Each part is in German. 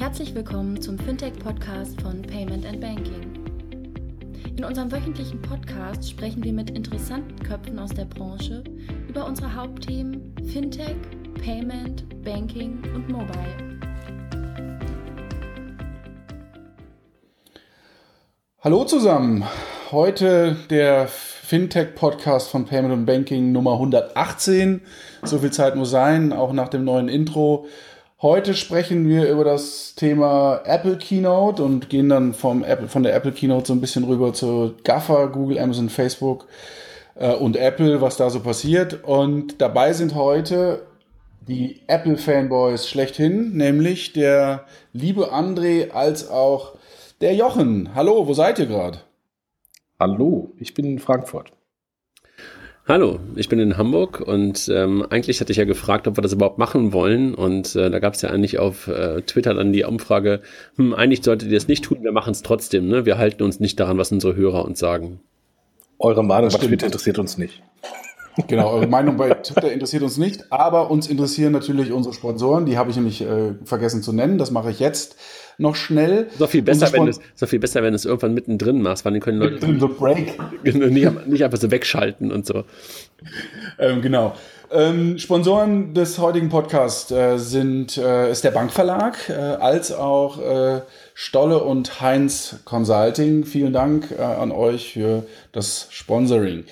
Herzlich willkommen zum Fintech-Podcast von Payment and Banking. In unserem wöchentlichen Podcast sprechen wir mit interessanten Köpfen aus der Branche über unsere Hauptthemen Fintech, Payment, Banking und Mobile. Hallo zusammen. Heute der Fintech-Podcast von Payment und Banking Nummer 118. So viel Zeit muss sein, auch nach dem neuen Intro. Heute sprechen wir über das Thema Apple Keynote und gehen dann vom Apple, von der Apple Keynote so ein bisschen rüber zu GAFA, Google, Amazon, Facebook äh, und Apple, was da so passiert. Und dabei sind heute die Apple-Fanboys schlechthin, nämlich der liebe André als auch der Jochen. Hallo, wo seid ihr gerade? Hallo, ich bin in Frankfurt. Hallo, ich bin in Hamburg und ähm, eigentlich hatte ich ja gefragt, ob wir das überhaupt machen wollen. Und äh, da gab es ja eigentlich auf äh, Twitter dann die Umfrage, hm, eigentlich solltet ihr das nicht tun, wir machen es trotzdem. Ne? Wir halten uns nicht daran, was unsere Hörer uns sagen. Eure Meinung bei Twitter interessiert uns nicht. Genau, eure Meinung bei Twitter interessiert uns nicht, aber uns interessieren natürlich unsere Sponsoren. Die habe ich nämlich äh, vergessen zu nennen. Das mache ich jetzt noch schnell. So viel besser, wenn es, so viel besser, wenn es irgendwann mittendrin machst, weil dann können Leute mittendrin so Break. nicht, nicht einfach so wegschalten und so. Ähm, genau. Ähm, Sponsoren des heutigen Podcasts äh, sind äh, ist der Bankverlag äh, als auch äh, Stolle und Heinz Consulting. Vielen Dank äh, an euch für das Sponsoring.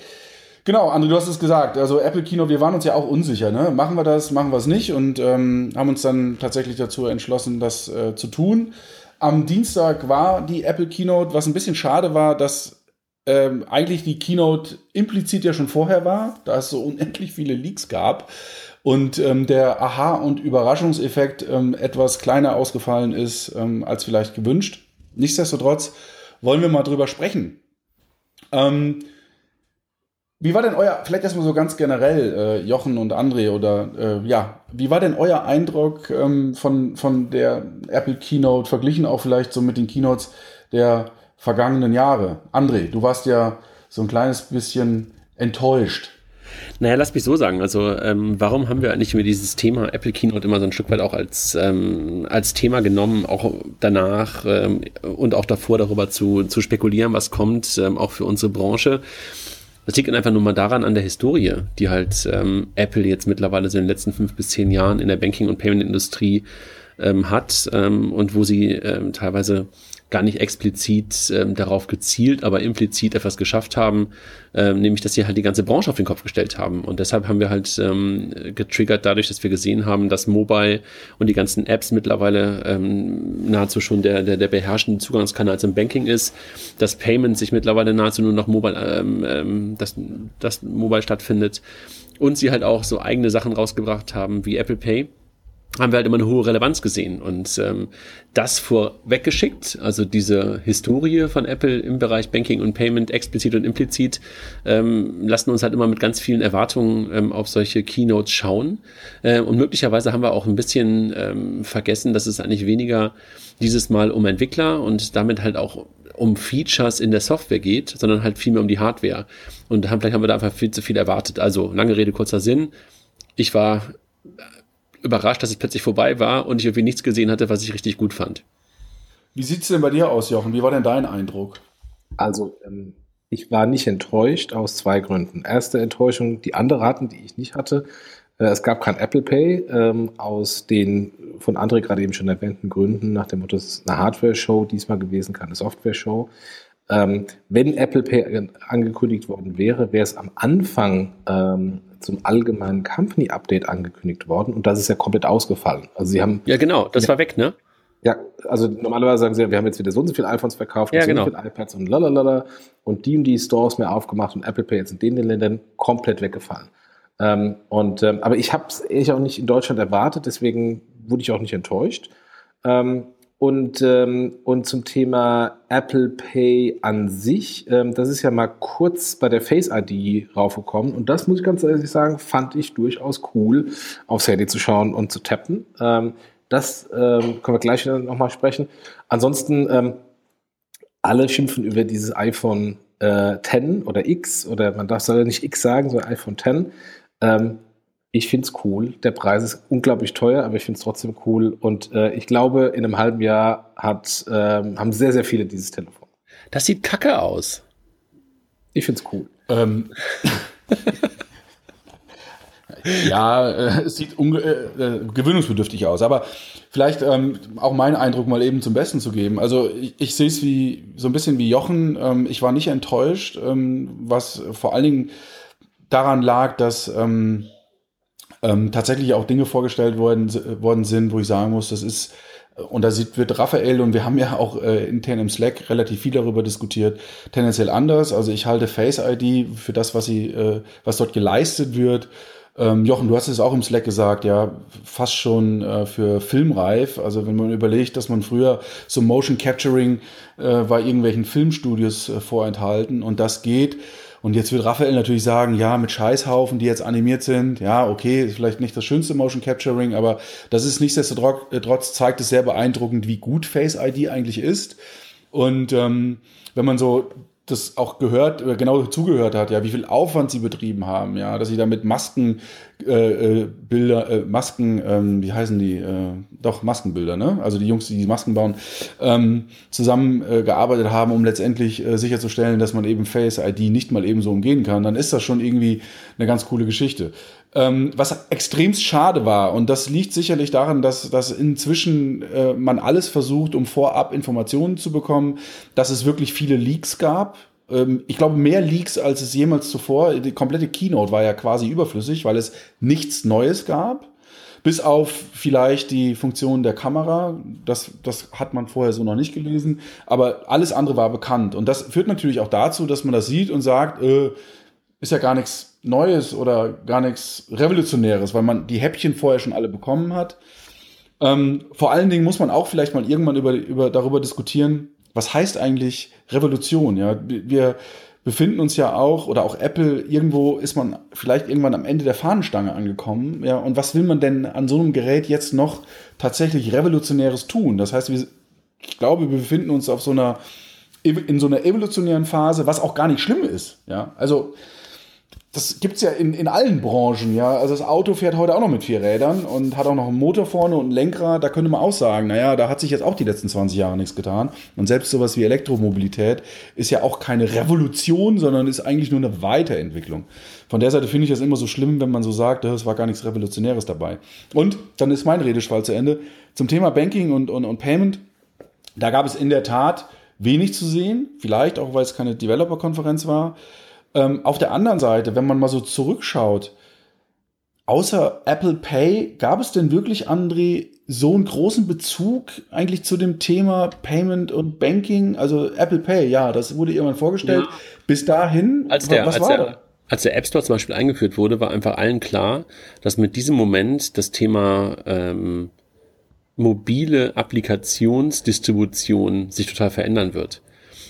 Genau, André, du hast es gesagt. Also Apple Kino, wir waren uns ja auch unsicher. Ne? Machen wir das, machen wir es nicht und ähm, haben uns dann tatsächlich dazu entschlossen, das äh, zu tun. Am Dienstag war die Apple Keynote, was ein bisschen schade war, dass ähm, eigentlich die Keynote implizit ja schon vorher war, da es so unendlich viele Leaks gab und ähm, der Aha- und Überraschungseffekt ähm, etwas kleiner ausgefallen ist ähm, als vielleicht gewünscht. Nichtsdestotrotz wollen wir mal drüber sprechen. Ähm, wie war denn euer, vielleicht erstmal so ganz generell, äh, Jochen und André, oder äh, ja, wie war denn euer Eindruck ähm, von, von der Apple Keynote, verglichen auch vielleicht so mit den Keynotes der vergangenen Jahre? André, du warst ja so ein kleines bisschen enttäuscht. Naja, lass mich so sagen. Also, ähm, warum haben wir eigentlich über dieses Thema Apple Keynote immer so ein Stück weit auch als, ähm, als Thema genommen, auch danach ähm, und auch davor darüber zu, zu spekulieren, was kommt, ähm, auch für unsere Branche? Das liegt einfach nur mal daran an der Historie, die halt ähm, Apple jetzt mittlerweile so in den letzten fünf bis zehn Jahren in der Banking- und Payment-Industrie ähm, hat ähm, und wo sie ähm, teilweise gar nicht explizit ähm, darauf gezielt, aber implizit etwas geschafft haben, ähm, nämlich dass sie halt die ganze Branche auf den Kopf gestellt haben. Und deshalb haben wir halt ähm, getriggert dadurch, dass wir gesehen haben, dass Mobile und die ganzen Apps mittlerweile ähm, nahezu schon der, der, der beherrschende Zugangskanal zum Banking ist, dass Payment sich mittlerweile nahezu nur noch Mobile, ähm, ähm, dass das Mobile stattfindet und sie halt auch so eigene Sachen rausgebracht haben wie Apple Pay haben wir halt immer eine hohe Relevanz gesehen. Und ähm, das vorweggeschickt, also diese Historie von Apple im Bereich Banking und Payment explizit und implizit, ähm, lassen uns halt immer mit ganz vielen Erwartungen ähm, auf solche Keynotes schauen. Ähm, und möglicherweise haben wir auch ein bisschen ähm, vergessen, dass es eigentlich weniger dieses Mal um Entwickler und damit halt auch um Features in der Software geht, sondern halt vielmehr um die Hardware. Und haben, vielleicht haben wir da einfach viel zu viel erwartet. Also lange Rede, kurzer Sinn. Ich war überrascht, dass es plötzlich vorbei war und ich irgendwie nichts gesehen hatte, was ich richtig gut fand. Wie sieht es denn bei dir aus, Jochen? Wie war denn dein Eindruck? Also, ähm, ich war nicht enttäuscht aus zwei Gründen. Erste Enttäuschung, die andere hatten, die ich nicht hatte. Äh, es gab kein Apple Pay ähm, aus den von André gerade eben schon erwähnten Gründen, nach dem Motto, es ist eine Hardware-Show diesmal gewesen, keine Software-Show. Ähm, wenn Apple Pay angekündigt worden wäre, wäre es am Anfang ähm, zum allgemeinen Company Update angekündigt worden und das ist ja komplett ausgefallen. Also sie haben ja genau, das ja, war weg, ne? Ja, also normalerweise sagen sie, wir haben jetzt wieder so und so viele iPhones verkauft, ja, so genau. und so viele iPads und lalala und die und die Stores mehr aufgemacht und Apple Pay jetzt in den Ländern komplett weggefallen. Ähm, und ähm, aber ich habe es ehrlich auch nicht in Deutschland erwartet, deswegen wurde ich auch nicht enttäuscht. Ähm, und, ähm, und zum Thema Apple Pay an sich, ähm, das ist ja mal kurz bei der Face ID raufgekommen. Und das muss ich ganz ehrlich sagen, fand ich durchaus cool, aufs Handy zu schauen und zu tappen. Ähm, das ähm, können wir gleich nochmal sprechen. Ansonsten, ähm, alle schimpfen über dieses iPhone äh, 10 oder X, oder man darf soll nicht X sagen, sondern iPhone 10. Ähm, Ich finde es cool. Der Preis ist unglaublich teuer, aber ich finde es trotzdem cool. Und äh, ich glaube, in einem halben Jahr hat, äh, haben sehr, sehr viele dieses Telefon. Das sieht kacke aus. Ich finde es cool. Ähm, ja, äh, es sieht äh, äh, gewöhnungsbedürftig aus, aber vielleicht ähm, auch meinen Eindruck mal eben zum Besten zu geben. Also ich, ich sehe es wie so ein bisschen wie Jochen. Ähm, ich war nicht enttäuscht, ähm, was vor allen Dingen daran lag, dass ähm, tatsächlich auch Dinge vorgestellt worden, worden sind, wo ich sagen muss, das ist und da sieht, wird Raphael und wir haben ja auch äh, intern im Slack relativ viel darüber diskutiert, tendenziell anders. Also ich halte Face ID für das, was sie, äh, was dort geleistet wird. Ähm, Jochen, du hast es auch im Slack gesagt, ja, fast schon äh, für filmreif. Also wenn man überlegt, dass man früher so Motion Capturing äh, bei irgendwelchen Filmstudios äh, vorenthalten und das geht und jetzt wird Raphael natürlich sagen, ja, mit Scheißhaufen, die jetzt animiert sind, ja, okay, ist vielleicht nicht das schönste Motion Capturing, aber das ist nichtsdestotrotz zeigt es sehr beeindruckend, wie gut Face ID eigentlich ist. Und ähm, wenn man so das auch gehört, genau zugehört hat, ja, wie viel Aufwand sie betrieben haben, ja, dass sie da mit Masken äh, äh, äh, Masken, ähm, wie heißen die? Äh, doch, Maskenbilder, ne? Also die Jungs, die die Masken bauen, ähm, zusammen äh, haben, um letztendlich äh, sicherzustellen, dass man eben Face ID nicht mal eben so umgehen kann, dann ist das schon irgendwie eine ganz coole Geschichte. Ähm, was extremst schade war, und das liegt sicherlich daran, dass, dass inzwischen äh, man alles versucht, um vorab Informationen zu bekommen, dass es wirklich viele Leaks gab ähm, ich glaube, mehr Leaks als es jemals zuvor. Die komplette Keynote war ja quasi überflüssig, weil es nichts Neues gab. Bis auf vielleicht die Funktion der Kamera. Das, das hat man vorher so noch nicht gelesen. Aber alles andere war bekannt. Und das führt natürlich auch dazu, dass man das sieht und sagt, äh, ist ja gar nichts Neues oder gar nichts Revolutionäres, weil man die Häppchen vorher schon alle bekommen hat. Ähm, vor allen Dingen muss man auch vielleicht mal irgendwann über, über, darüber diskutieren, was heißt eigentlich Revolution? Ja, wir befinden uns ja auch, oder auch Apple, irgendwo ist man vielleicht irgendwann am Ende der Fahnenstange angekommen. Ja, und was will man denn an so einem Gerät jetzt noch tatsächlich Revolutionäres tun? Das heißt, wir, ich glaube, wir befinden uns auf so einer, in so einer evolutionären Phase, was auch gar nicht schlimm ist. Ja, also, das gibt's ja in, in allen Branchen, ja. Also das Auto fährt heute auch noch mit vier Rädern und hat auch noch einen Motor vorne und ein Lenkrad. Da könnte man auch sagen, naja, da hat sich jetzt auch die letzten 20 Jahre nichts getan. Und selbst sowas wie Elektromobilität ist ja auch keine Revolution, sondern ist eigentlich nur eine Weiterentwicklung. Von der Seite finde ich das immer so schlimm, wenn man so sagt, es war gar nichts Revolutionäres dabei. Und dann ist mein Redeschwall zu Ende. Zum Thema Banking und, und, und Payment, da gab es in der Tat wenig zu sehen. Vielleicht auch, weil es keine Developer-Konferenz war. Ähm, auf der anderen Seite, wenn man mal so zurückschaut, außer Apple Pay, gab es denn wirklich, André, so einen großen Bezug eigentlich zu dem Thema Payment und Banking? Also Apple Pay, ja, das wurde irgendwann vorgestellt. Ja. Bis dahin, als der, was als war der, da? Als der App Store zum Beispiel eingeführt wurde, war einfach allen klar, dass mit diesem Moment das Thema ähm, mobile Applikationsdistribution sich total verändern wird.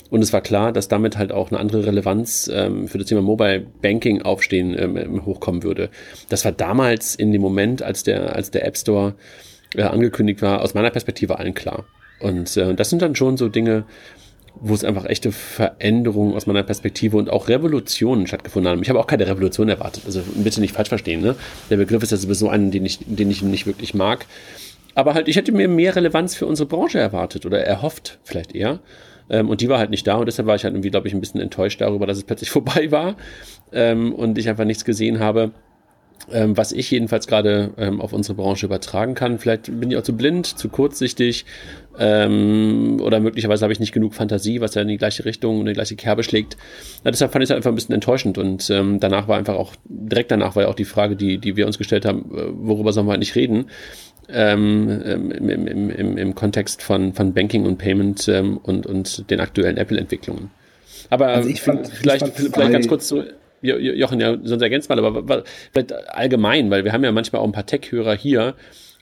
Und es war klar, dass damit halt auch eine andere Relevanz ähm, für das Thema Mobile Banking aufstehen ähm, hochkommen würde. Das war damals in dem Moment, als der, als der App Store äh, angekündigt war, aus meiner Perspektive allen klar. Und äh, das sind dann schon so Dinge, wo es einfach echte Veränderungen aus meiner Perspektive und auch Revolutionen stattgefunden haben. Ich habe auch keine Revolution erwartet. Also bitte nicht falsch verstehen. Ne? Der Begriff ist ja sowieso einen, den ich, den ich nicht wirklich mag. Aber halt, ich hätte mir mehr Relevanz für unsere Branche erwartet oder erhofft, vielleicht eher. Ähm, und die war halt nicht da und deshalb war ich halt irgendwie, glaube ich, ein bisschen enttäuscht darüber, dass es plötzlich vorbei war ähm, und ich einfach nichts gesehen habe. Ähm, was ich jedenfalls gerade ähm, auf unsere Branche übertragen kann. Vielleicht bin ich auch zu blind, zu kurzsichtig ähm, oder möglicherweise habe ich nicht genug Fantasie, was ja in die gleiche Richtung und die gleiche Kerbe schlägt. Ja, deshalb fand ich es einfach ein bisschen enttäuschend und ähm, danach war einfach auch, direkt danach war ja auch die Frage, die, die wir uns gestellt haben, äh, worüber sollen wir halt nicht reden ähm, ähm, im, im, im, im Kontext von, von Banking und Payment ähm, und, und den aktuellen Apple-Entwicklungen. Aber also fand, vielleicht, vielleicht ganz kurz so, Jochen, ja, sonst ergänzt mal, aber vielleicht allgemein, weil wir haben ja manchmal auch ein paar Tech-Hörer hier.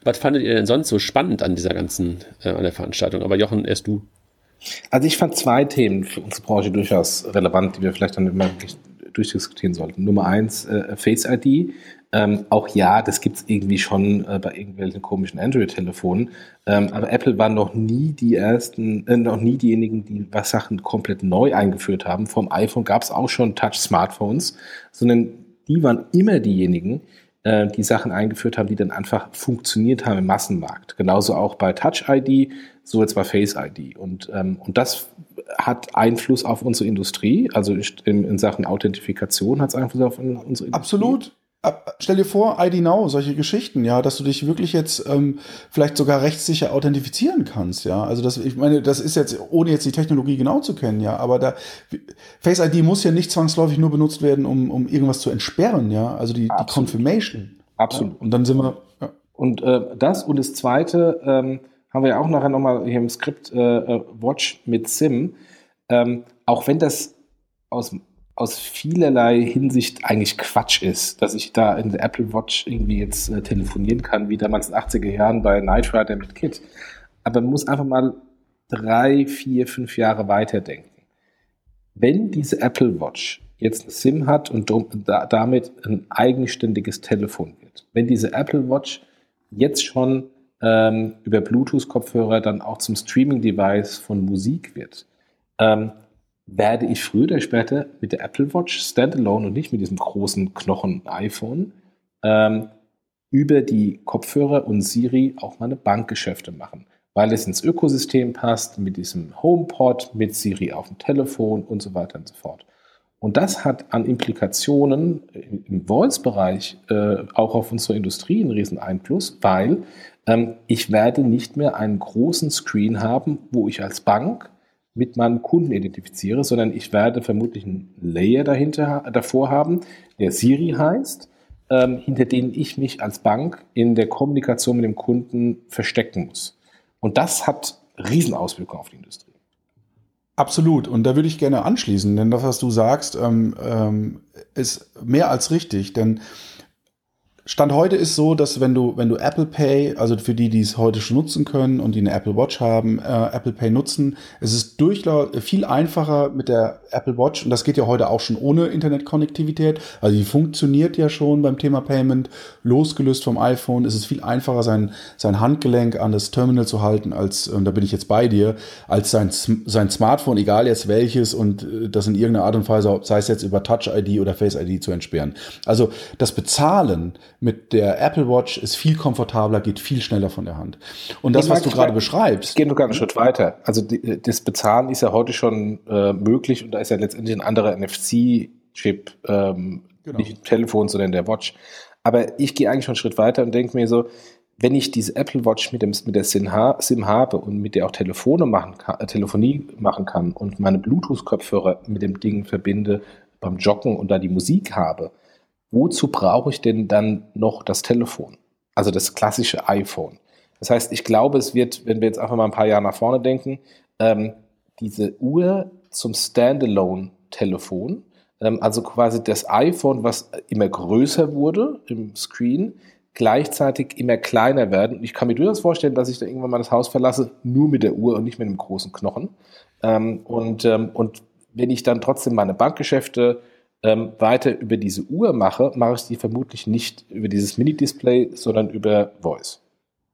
Was fandet ihr denn sonst so spannend an dieser ganzen, äh, an der Veranstaltung? Aber Jochen, erst du. Also ich fand zwei Themen für unsere Branche durchaus relevant, die wir vielleicht dann immer durchdiskutieren sollten. Nummer eins, äh, Face ID. Ähm, auch ja, das gibt's irgendwie schon äh, bei irgendwelchen komischen Android-Telefonen. Ähm, aber Apple war noch nie die ersten, äh, noch nie diejenigen, die was Sachen komplett neu eingeführt haben. Vom iPhone gab's auch schon Touch-Smartphones, sondern die waren immer diejenigen, äh, die Sachen eingeführt haben, die dann einfach funktioniert haben im Massenmarkt. Genauso auch bei Touch ID, so jetzt bei Face ID. Und, ähm, und das hat Einfluss auf unsere Industrie, also in, in Sachen Authentifikation hat es Einfluss auf unsere Industrie. Absolut. Stell dir vor, ID Now, solche Geschichten, ja, dass du dich wirklich jetzt ähm, vielleicht sogar rechtssicher authentifizieren kannst, ja. Also das, ich meine, das ist jetzt, ohne jetzt die Technologie genau zu kennen, ja, aber da Face ID muss ja nicht zwangsläufig nur benutzt werden, um, um irgendwas zu entsperren, ja. Also die, die Confirmation. Absolut. Ja? Und dann sind wir. Ja. Und äh, das und das zweite ähm, haben wir ja auch nachher nochmal hier im Skript äh, äh, Watch mit SIM. Ähm, auch wenn das aus aus vielerlei Hinsicht eigentlich Quatsch ist, dass ich da in der Apple Watch irgendwie jetzt äh, telefonieren kann, wie damals in den 80er Jahren bei Night Rider mit Kit. Aber man muss einfach mal drei, vier, fünf Jahre weiterdenken. Wenn diese Apple Watch jetzt eine SIM hat und damit ein eigenständiges Telefon wird, wenn diese Apple Watch jetzt schon ähm, über Bluetooth-Kopfhörer dann auch zum Streaming-Device von Musik wird, ähm, werde ich früher oder später mit der Apple Watch Standalone und nicht mit diesem großen Knochen-iPhone ähm, über die Kopfhörer und Siri auch meine Bankgeschäfte machen, weil es ins Ökosystem passt, mit diesem HomePod, mit Siri auf dem Telefon und so weiter und so fort. Und das hat an Implikationen im Voice-Bereich äh, auch auf unsere Industrie einen riesen Einfluss, weil ich werde nicht mehr einen großen Screen haben, wo ich als Bank mit meinem Kunden identifiziere, sondern ich werde vermutlich einen Layer dahinter, davor haben, der Siri heißt, ähm, hinter den ich mich als Bank in der Kommunikation mit dem Kunden verstecken muss. Und das hat Riesenauswirkungen auf die Industrie. Absolut. Und da würde ich gerne anschließen, denn das, was du sagst, ähm, ähm, ist mehr als richtig. Denn Stand heute ist so, dass wenn du, wenn du Apple Pay, also für die, die es heute schon nutzen können und die eine Apple Watch haben, äh, Apple Pay nutzen, es ist durchlaut viel einfacher mit der Apple Watch und das geht ja heute auch schon ohne Internetkonnektivität. Also die funktioniert ja schon beim Thema Payment, losgelöst vom iPhone. Es ist viel einfacher, sein, sein Handgelenk an das Terminal zu halten, als, und da bin ich jetzt bei dir, als sein, sein Smartphone, egal jetzt welches, und äh, das in irgendeiner Art und Weise, sei es jetzt über Touch ID oder Face ID zu entsperren. Also das Bezahlen mit der Apple Watch ist viel komfortabler, geht viel schneller von der Hand. Und das, was du gerade beschreibst. Ich gehe sogar einen Schritt weiter. Also die, das Bezahlen ist ja heute schon äh, möglich und da ist ja letztendlich ein anderer NFC-Chip, ähm, genau. nicht Telefon, sondern der Watch. Aber ich gehe eigentlich schon einen Schritt weiter und denke mir so, wenn ich diese Apple Watch mit, dem, mit der SIM, SIM habe und mit der auch Telefone machen kann, äh, Telefonie machen kann und meine Bluetooth-Kopfhörer mit dem Ding verbinde beim Joggen und da die Musik habe, wozu brauche ich denn dann noch das Telefon? Also das klassische iPhone. Das heißt, ich glaube, es wird, wenn wir jetzt einfach mal ein paar Jahre nach vorne denken, ähm, diese Uhr zum Standalone-Telefon, ähm, also quasi das iPhone, was immer größer wurde im Screen, gleichzeitig immer kleiner werden. Ich kann mir durchaus vorstellen, dass ich da irgendwann mal das Haus verlasse, nur mit der Uhr und nicht mit einem großen Knochen. Ähm, und, ähm, und wenn ich dann trotzdem meine Bankgeschäfte ähm, weiter über diese Uhr mache, mache ich sie vermutlich nicht über dieses Mini-Display, sondern über Voice.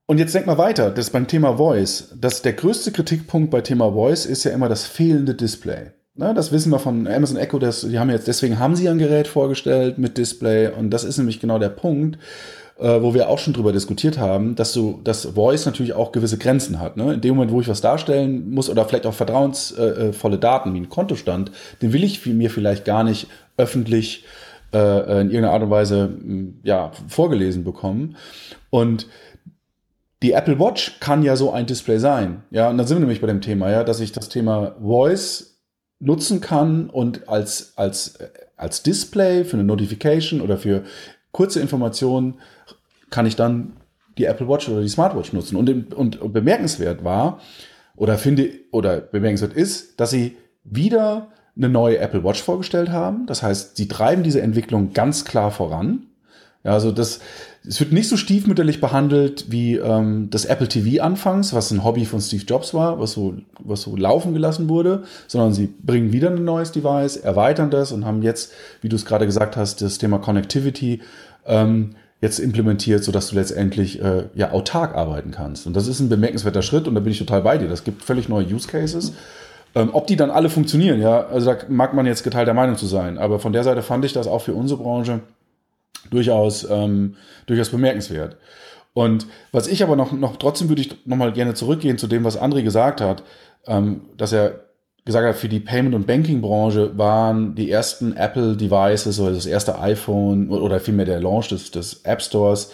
Und jetzt denk mal weiter, das beim Thema Voice. Das, der größte Kritikpunkt bei Thema Voice ist ja immer das fehlende Display. Na, das wissen wir von Amazon Echo, das, die haben jetzt, deswegen haben sie ein Gerät vorgestellt mit Display und das ist nämlich genau der Punkt, äh, wo wir auch schon drüber diskutiert haben, dass du, dass Voice natürlich auch gewisse Grenzen hat. Ne? In dem Moment, wo ich was darstellen muss oder vielleicht auch vertrauensvolle Daten wie ein Kontostand, den will ich mir vielleicht gar nicht öffentlich äh, in irgendeiner Art und Weise ja, vorgelesen bekommen. Und die Apple Watch kann ja so ein Display sein. Ja, und dann sind wir nämlich bei dem Thema, ja, dass ich das Thema Voice nutzen kann und als, als, als Display für eine Notification oder für kurze Informationen kann ich dann die Apple Watch oder die Smartwatch nutzen. Und, und, und bemerkenswert war, oder finde, oder bemerkenswert ist, dass sie wieder eine neue Apple Watch vorgestellt haben. Das heißt, sie treiben diese Entwicklung ganz klar voran. Ja, also das, es wird nicht so stiefmütterlich behandelt wie ähm, das Apple TV anfangs, was ein Hobby von Steve Jobs war, was so, was so laufen gelassen wurde, sondern sie bringen wieder ein neues Device, erweitern das und haben jetzt, wie du es gerade gesagt hast, das Thema Connectivity ähm, jetzt implementiert, sodass du letztendlich äh, ja autark arbeiten kannst. Und das ist ein bemerkenswerter Schritt und da bin ich total bei dir. Das gibt völlig neue Use Cases. Ähm, ob die dann alle funktionieren, ja, also da mag man jetzt geteilter Meinung zu sein, aber von der Seite fand ich das auch für unsere Branche durchaus, ähm, durchaus bemerkenswert. Und was ich aber noch, noch trotzdem würde ich noch mal gerne zurückgehen zu dem, was André gesagt hat, ähm, dass er gesagt hat, für die Payment- und Banking-Branche waren die ersten Apple-Devices oder das erste iPhone oder vielmehr der Launch des, des App Stores,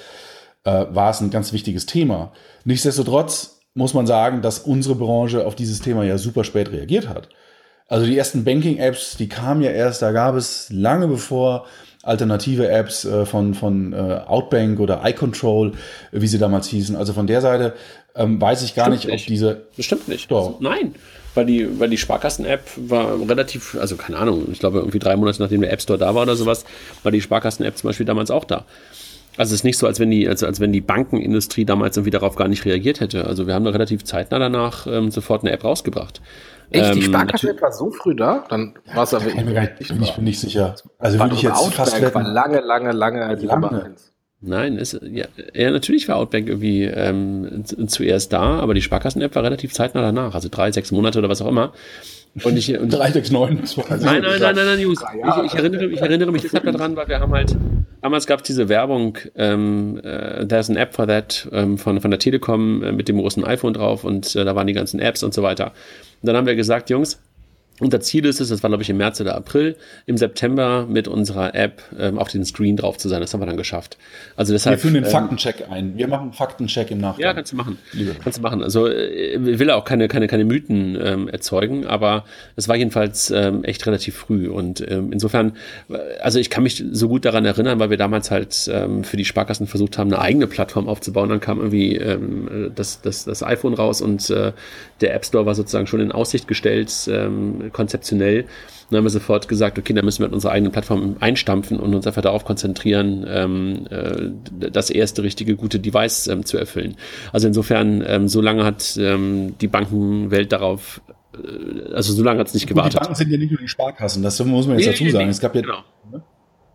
äh, war es ein ganz wichtiges Thema. Nichtsdestotrotz muss man sagen, dass unsere Branche auf dieses Thema ja super spät reagiert hat. Also die ersten Banking-Apps, die kamen ja erst, da gab es lange bevor alternative Apps äh, von, von äh, Outbank oder iControl, wie sie damals hießen. Also von der Seite ähm, weiß ich gar nicht, nicht, ob diese. Bestimmt nicht. Doch. Also, nein. Weil die, weil die Sparkassen-App war relativ, also keine Ahnung, ich glaube irgendwie drei Monate nachdem der App Store da war oder sowas, war die Sparkassen-App zum Beispiel damals auch da. Also es ist nicht so, als wenn die, als, als wenn die Bankenindustrie damals irgendwie darauf gar nicht reagiert hätte. Also wir haben da relativ zeitnah danach ähm, sofort eine App rausgebracht. Echt? Die ähm, Sparkasse-App war so früh da? Dann war es aber ich, bin, ich bin nicht sicher. Also würde ich jetzt Outback fast wetten. war lange, lange, lange als lange. Nein, ist, ja, ja, natürlich war Outback irgendwie ähm, zuerst da, aber die Sparkassen-App war relativ zeitnah danach, also drei, sechs Monate oder was auch immer. Und ich, und 3, 6, 9. Nein, nein, nein, nein, nein, Jungs. Ich, ich, erinnere, ich erinnere mich deshalb daran, weil wir haben halt, damals gab es diese Werbung, ähm, äh, there's an App for that, ähm, von, von der Telekom äh, mit dem großen iPhone drauf und äh, da waren die ganzen Apps und so weiter. Und dann haben wir gesagt, Jungs, unser Ziel ist es, das war glaube ich im März oder April, im September mit unserer App ähm, auf den Screen drauf zu sein. Das haben wir dann geschafft. Also deshalb. Wir führen den ähm, Faktencheck ein. Wir machen Faktencheck im Nachgang. Ja, kannst du machen. Liebe. Kannst du machen. Also äh, ich will auch keine, keine, keine Mythen ähm, erzeugen, aber es war jedenfalls ähm, echt relativ früh. Und ähm, insofern, also ich kann mich so gut daran erinnern, weil wir damals halt ähm, für die Sparkassen versucht haben, eine eigene Plattform aufzubauen. Dann kam irgendwie ähm, das, das, das iPhone raus und äh, der App Store war sozusagen schon in Aussicht gestellt. Ähm, konzeptionell. Dann haben wir sofort gesagt, okay, dann müssen wir unsere eigene Plattform einstampfen und uns einfach darauf konzentrieren, ähm, äh, das erste richtige gute Device ähm, zu erfüllen. Also insofern, ähm, so lange hat ähm, die Bankenwelt darauf äh, also so lange hat es nicht gewartet. Die Banken sind ja nicht nur die Sparkassen, das muss man jetzt nee, dazu sagen. Nee, es gab ja genau. Ne?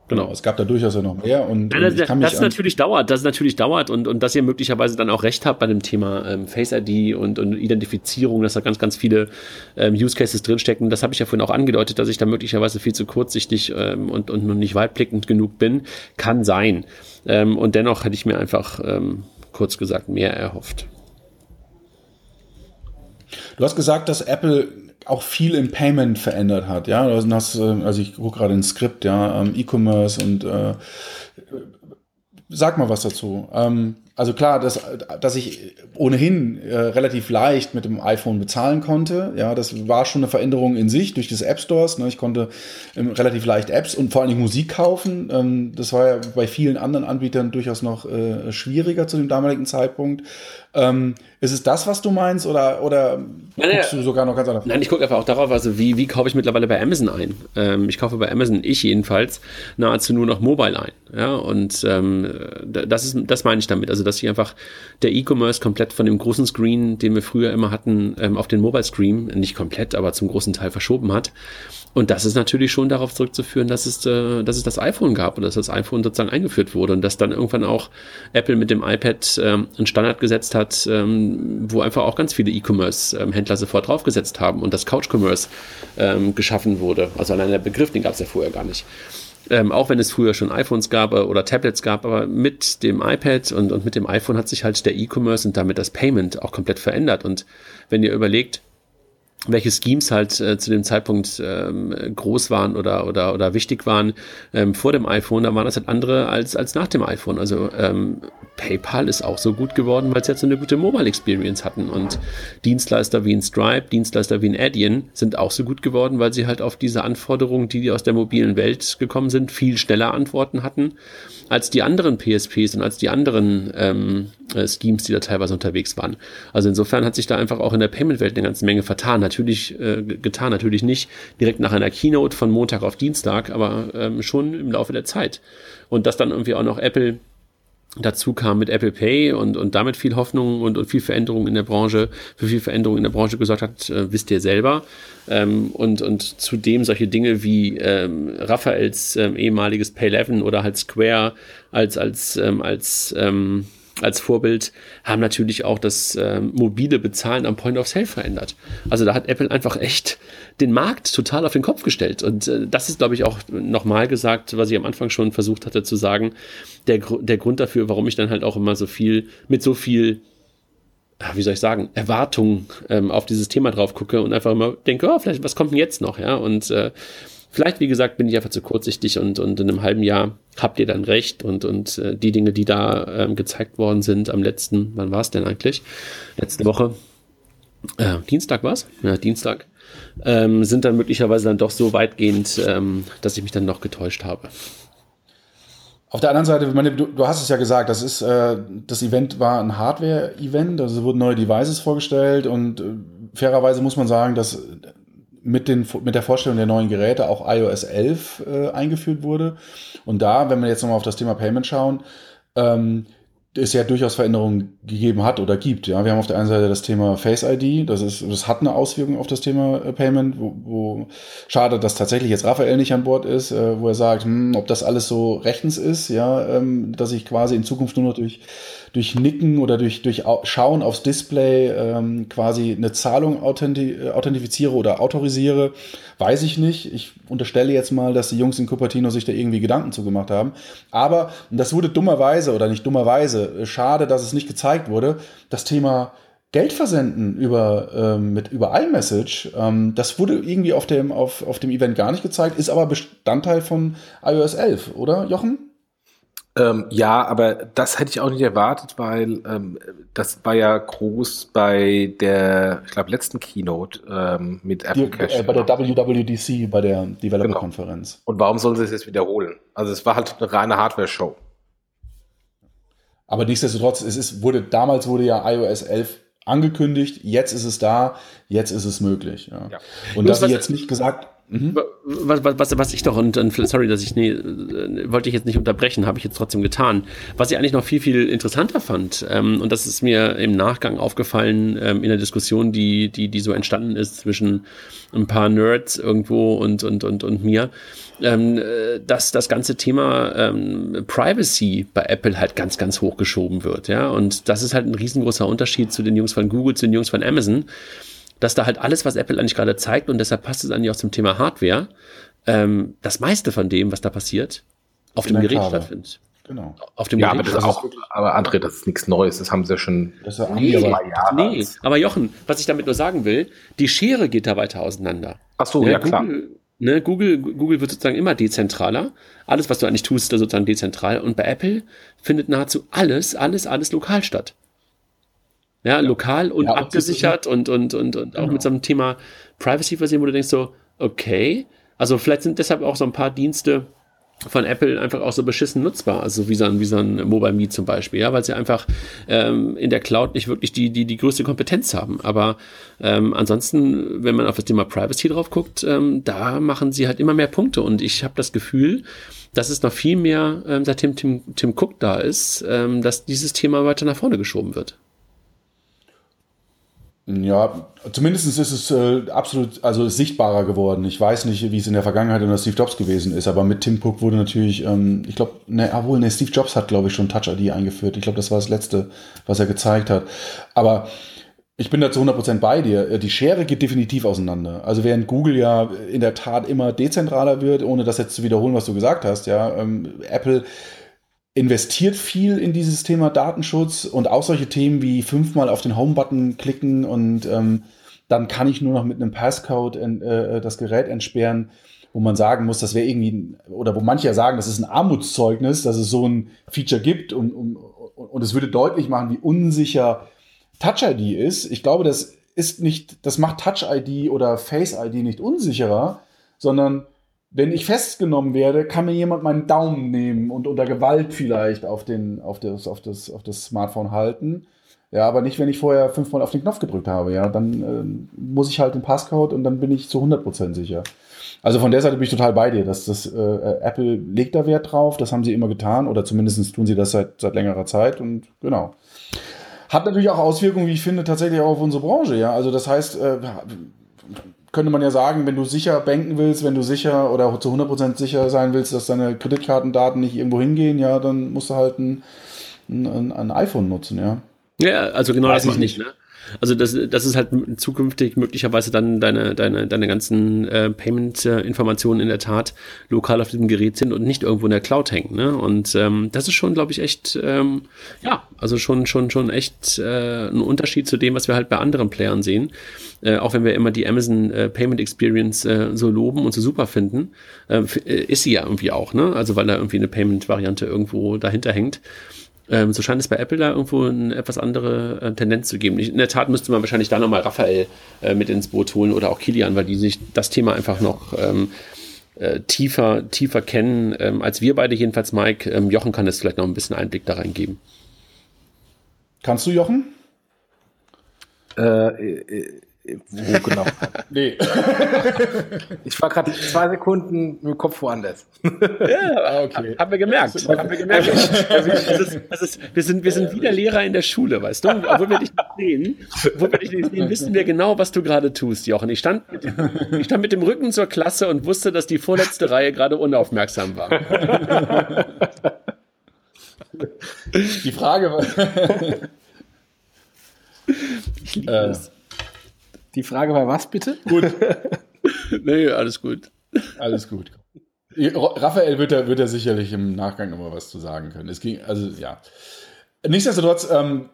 Genau. Es gab da durchaus ja noch mehr. Und, ja, das, und das natürlich dauert, das natürlich dauert und, und dass ihr möglicherweise dann auch recht habt bei dem Thema ähm, Face ID und, und Identifizierung, dass da ganz, ganz viele ähm, Use Cases drinstecken. Das habe ich ja vorhin auch angedeutet, dass ich da möglicherweise viel zu kurzsichtig ähm, und, und noch nicht weitblickend genug bin. Kann sein. Ähm, und dennoch hätte ich mir einfach ähm, kurz gesagt mehr erhofft. Du hast gesagt, dass Apple auch viel im Payment verändert hat. Ja, also, hast, also ich gucke gerade ins Skript, ja, ähm, E-Commerce und äh, sag mal was dazu. Ähm, also klar, dass, dass ich ohnehin äh, relativ leicht mit dem iPhone bezahlen konnte. Ja, das war schon eine Veränderung in sich durch das App Stores. Ne? Ich konnte ähm, relativ leicht Apps und vor allen Dingen Musik kaufen. Ähm, das war ja bei vielen anderen Anbietern durchaus noch äh, schwieriger zu dem damaligen Zeitpunkt. Ähm, ist es das, was du meinst, oder, oder nein, guckst du sogar noch ganz anders? Nein, ich gucke einfach auch darauf, also wie, wie kaufe ich mittlerweile bei Amazon ein? Ähm, ich kaufe bei Amazon, ich jedenfalls, nahezu nur noch Mobile ein. Ja, und ähm, das ist, das meine ich damit. Also, dass sich einfach der E-Commerce komplett von dem großen Screen, den wir früher immer hatten, ähm, auf den Mobile Screen, nicht komplett, aber zum großen Teil verschoben hat. Und das ist natürlich schon darauf zurückzuführen, dass es, äh, dass es das iPhone gab und dass das iPhone sozusagen eingeführt wurde und dass dann irgendwann auch Apple mit dem iPad ähm, einen Standard gesetzt hat, ähm, wo einfach auch ganz viele E-Commerce-Händler sofort draufgesetzt haben und das Couch-Commerce geschaffen wurde. Also allein der Begriff, den gab es ja vorher gar nicht. Ähm, auch wenn es früher schon iPhones gab äh, oder Tablets gab, aber mit dem iPad und, und mit dem iPhone hat sich halt der E-Commerce und damit das Payment auch komplett verändert. Und wenn ihr überlegt, welche Schemes halt äh, zu dem Zeitpunkt ähm, groß waren oder, oder, oder wichtig waren ähm, vor dem iPhone, da waren das halt andere als, als nach dem iPhone. Also ähm, PayPal ist auch so gut geworden, weil sie jetzt so eine gute Mobile Experience hatten. Und Dienstleister wie ein Stripe, Dienstleister wie ein Adyen sind auch so gut geworden, weil sie halt auf diese Anforderungen, die aus der mobilen Welt gekommen sind, viel schneller Antworten hatten als die anderen PSPs und als die anderen ähm, äh, Schemes, die da teilweise unterwegs waren. Also insofern hat sich da einfach auch in der Payment-Welt eine ganze Menge vertan. Natürlich äh, getan, natürlich nicht direkt nach einer Keynote von Montag auf Dienstag, aber ähm, schon im Laufe der Zeit. Und dass dann irgendwie auch noch Apple dazu kam mit Apple Pay und, und damit viel Hoffnung und, und viel Veränderung in der Branche, für viel Veränderung in der Branche gesorgt hat, äh, wisst ihr selber. Ähm, und, und zudem solche Dinge wie ähm, Raphaels ähm, ehemaliges Pay11 oder halt Square als, als, ähm, als, ähm, als Vorbild haben natürlich auch das äh, mobile Bezahlen am Point of Sale verändert. Also da hat Apple einfach echt den Markt total auf den Kopf gestellt. Und äh, das ist, glaube ich, auch nochmal gesagt, was ich am Anfang schon versucht hatte zu sagen, der, der Grund dafür, warum ich dann halt auch immer so viel, mit so viel wie soll ich sagen, Erwartungen ähm, auf dieses Thema drauf gucke und einfach immer denke, oh, vielleicht, was kommt denn jetzt noch, ja? Und äh, vielleicht, wie gesagt, bin ich einfach zu kurzsichtig und, und in einem halben Jahr habt ihr dann recht und, und äh, die Dinge, die da ähm, gezeigt worden sind am letzten, wann war es denn eigentlich? Letzte Woche. Äh, Dienstag war es? Ja, Dienstag. Ähm, sind dann möglicherweise dann doch so weitgehend, ähm, dass ich mich dann noch getäuscht habe. Auf der anderen Seite, meine, du, du, hast es ja gesagt, das ist äh, das Event war ein Hardware-Event, also wurden neue Devices vorgestellt und äh, fairerweise muss man sagen, dass mit, den, mit der Vorstellung der neuen Geräte auch iOS 11 äh, eingeführt wurde. Und da, wenn wir jetzt nochmal auf das Thema Payment schauen, ähm, es ja durchaus Veränderungen gegeben hat oder gibt. Ja, wir haben auf der einen Seite das Thema Face ID, das ist, das hat eine Auswirkung auf das Thema äh, Payment, wo, wo schade, dass tatsächlich jetzt Raphael nicht an Bord ist, äh, wo er sagt, hm, ob das alles so rechtens ist, ja, ähm, dass ich quasi in Zukunft nur noch durch durch Nicken oder durch, durch Schauen aufs Display ähm, quasi eine Zahlung authentifiziere oder autorisiere, weiß ich nicht. Ich unterstelle jetzt mal, dass die Jungs in Cupertino sich da irgendwie Gedanken zugemacht haben. Aber das wurde dummerweise oder nicht dummerweise, schade, dass es nicht gezeigt wurde, das Thema Geld versenden über, ähm, mit, über iMessage, ähm, das wurde irgendwie auf dem, auf, auf dem Event gar nicht gezeigt, ist aber Bestandteil von iOS 11, oder Jochen? Ähm, ja, aber das hätte ich auch nicht erwartet, weil ähm, das war ja groß bei der, ich glaube, letzten Keynote ähm, mit Apple Cash. Äh, bei der WWDC, bei der Developer-Konferenz. Genau. Und warum sollen sie es jetzt wiederholen? Also es war halt eine reine Hardware-Show. Aber nichtsdestotrotz, es ist, wurde, damals wurde ja iOS 11 angekündigt, jetzt ist es da, jetzt ist es möglich. Ja. ja. Und dass sie jetzt nicht gesagt, Mhm. Was, was, was ich doch, und, und sorry, dass ich, nee, wollte ich jetzt nicht unterbrechen, habe ich jetzt trotzdem getan. Was ich eigentlich noch viel, viel interessanter fand, ähm, und das ist mir im Nachgang aufgefallen, ähm, in der Diskussion, die, die, die so entstanden ist zwischen ein paar Nerds irgendwo und, und, und, und mir, ähm, dass das ganze Thema ähm, Privacy bei Apple halt ganz, ganz hochgeschoben wird, ja. Und das ist halt ein riesengroßer Unterschied zu den Jungs von Google, zu den Jungs von Amazon dass da halt alles, was Apple eigentlich gerade zeigt, und deshalb passt es eigentlich auch zum Thema Hardware, ähm, das meiste von dem, was da passiert, auf dem Gerät stattfindet. Genau. Auf dem ja, Gerät. Aber, das auch, aber André, das ist nichts Neues, das haben sie ja schon das ist nee, aber, nee, aber Jochen, was ich damit nur sagen will, die Schere geht da weiter auseinander. Ach so, ja, ja klar. ne, Google, Google wird sozusagen immer dezentraler. Alles, was du eigentlich tust, ist sozusagen dezentral. Und bei Apple findet nahezu alles, alles, alles lokal statt. Ja, lokal und ja, abgesichert und, und, und, und genau. auch mit so einem Thema Privacy versehen, wo du denkst so, okay, also vielleicht sind deshalb auch so ein paar Dienste von Apple einfach auch so beschissen nutzbar, also wie so ein, wie so ein Mobile Meet zum Beispiel, ja, weil sie einfach ähm, in der Cloud nicht wirklich die, die, die größte Kompetenz haben. Aber ähm, ansonsten, wenn man auf das Thema Privacy drauf guckt, ähm, da machen sie halt immer mehr Punkte und ich habe das Gefühl, dass es noch viel mehr, ähm, seitdem Tim, Tim Cook da ist, ähm, dass dieses Thema weiter nach vorne geschoben wird. Ja, zumindest ist es äh, absolut also sichtbarer geworden. Ich weiß nicht, wie es in der Vergangenheit unter Steve Jobs gewesen ist, aber mit Tim Cook wurde natürlich, ähm, ich glaube, ne, obwohl, ne, Steve Jobs hat, glaube ich, schon Touch ID eingeführt. Ich glaube, das war das Letzte, was er gezeigt hat. Aber ich bin da zu 100% bei dir. Äh, die Schere geht definitiv auseinander. Also während Google ja in der Tat immer dezentraler wird, ohne das jetzt zu wiederholen, was du gesagt hast, ja, ähm, Apple investiert viel in dieses Thema Datenschutz und auch solche Themen wie fünfmal auf den Home-Button klicken und ähm, dann kann ich nur noch mit einem Passcode äh, das Gerät entsperren, wo man sagen muss, das wäre irgendwie, oder wo manche ja sagen, das ist ein Armutszeugnis, dass es so ein Feature gibt und, und, und es würde deutlich machen, wie unsicher Touch ID ist. Ich glaube, das ist nicht, das macht Touch ID oder Face ID nicht unsicherer, sondern wenn ich festgenommen werde, kann mir jemand meinen Daumen nehmen und unter Gewalt vielleicht auf, den, auf, das, auf, das, auf das Smartphone halten. Ja, aber nicht, wenn ich vorher fünfmal auf den Knopf gedrückt habe. Ja, dann äh, muss ich halt den Passcode und dann bin ich zu 100% sicher. Also von der Seite bin ich total bei dir, dass das äh, Apple legt da Wert drauf, das haben sie immer getan oder zumindest tun sie das seit, seit längerer Zeit und genau. Hat natürlich auch Auswirkungen, wie ich finde, tatsächlich auch auf unsere Branche. Ja, also das heißt, äh, könnte man ja sagen, wenn du sicher banken willst, wenn du sicher oder zu 100% sicher sein willst, dass deine Kreditkartendaten nicht irgendwo hingehen, ja, dann musst du halt ein, ein, ein iPhone nutzen, ja. Ja, also genau Weiß das mache ich nicht. Ne? Also das, das ist halt zukünftig möglicherweise dann deine, deine, deine ganzen äh, Payment-Informationen in der Tat lokal auf diesem Gerät sind und nicht irgendwo in der Cloud hängen. Ne? Und ähm, das ist schon, glaube ich, echt, ähm, ja, also schon, schon, schon echt äh, ein Unterschied zu dem, was wir halt bei anderen Playern sehen. Äh, auch wenn wir immer die Amazon äh, Payment Experience äh, so loben und so super finden, äh, äh ist sie ja irgendwie auch, ne? Also weil da irgendwie eine Payment-Variante irgendwo dahinter hängt. Ähm, so scheint es bei Apple da irgendwo eine etwas andere äh, Tendenz zu geben. In der Tat müsste man wahrscheinlich da nochmal Raphael äh, mit ins Boot holen oder auch Kilian, weil die sich das Thema einfach noch ähm, äh, tiefer, tiefer kennen, ähm, als wir beide jedenfalls, Mike. Ähm, Jochen kann jetzt vielleicht noch ein bisschen Einblick da reingeben. Kannst du, Jochen? Wo genau? nee. Ich war gerade zwei Sekunden mit dem Kopf woanders. Ja, ah, okay. Haben wir gemerkt. Haben wir gemerkt. Das ist, das ist, wir, sind, wir sind wieder Lehrer in der Schule, weißt du? Obwohl wir dich nicht sehen, obwohl wir dich nicht sehen, wissen wir genau, was du gerade tust, Jochen. Ich stand, mit dem, ich stand mit dem Rücken zur Klasse und wusste, dass die vorletzte Reihe gerade unaufmerksam war. Die Frage war. Ich liebe äh, es. Die Frage war was bitte? Gut. nee, alles gut. Alles gut. Raphael wird da, wird da sicherlich im Nachgang nochmal was zu sagen können. Es ging, also ja. Nichtsdestotrotz ähm,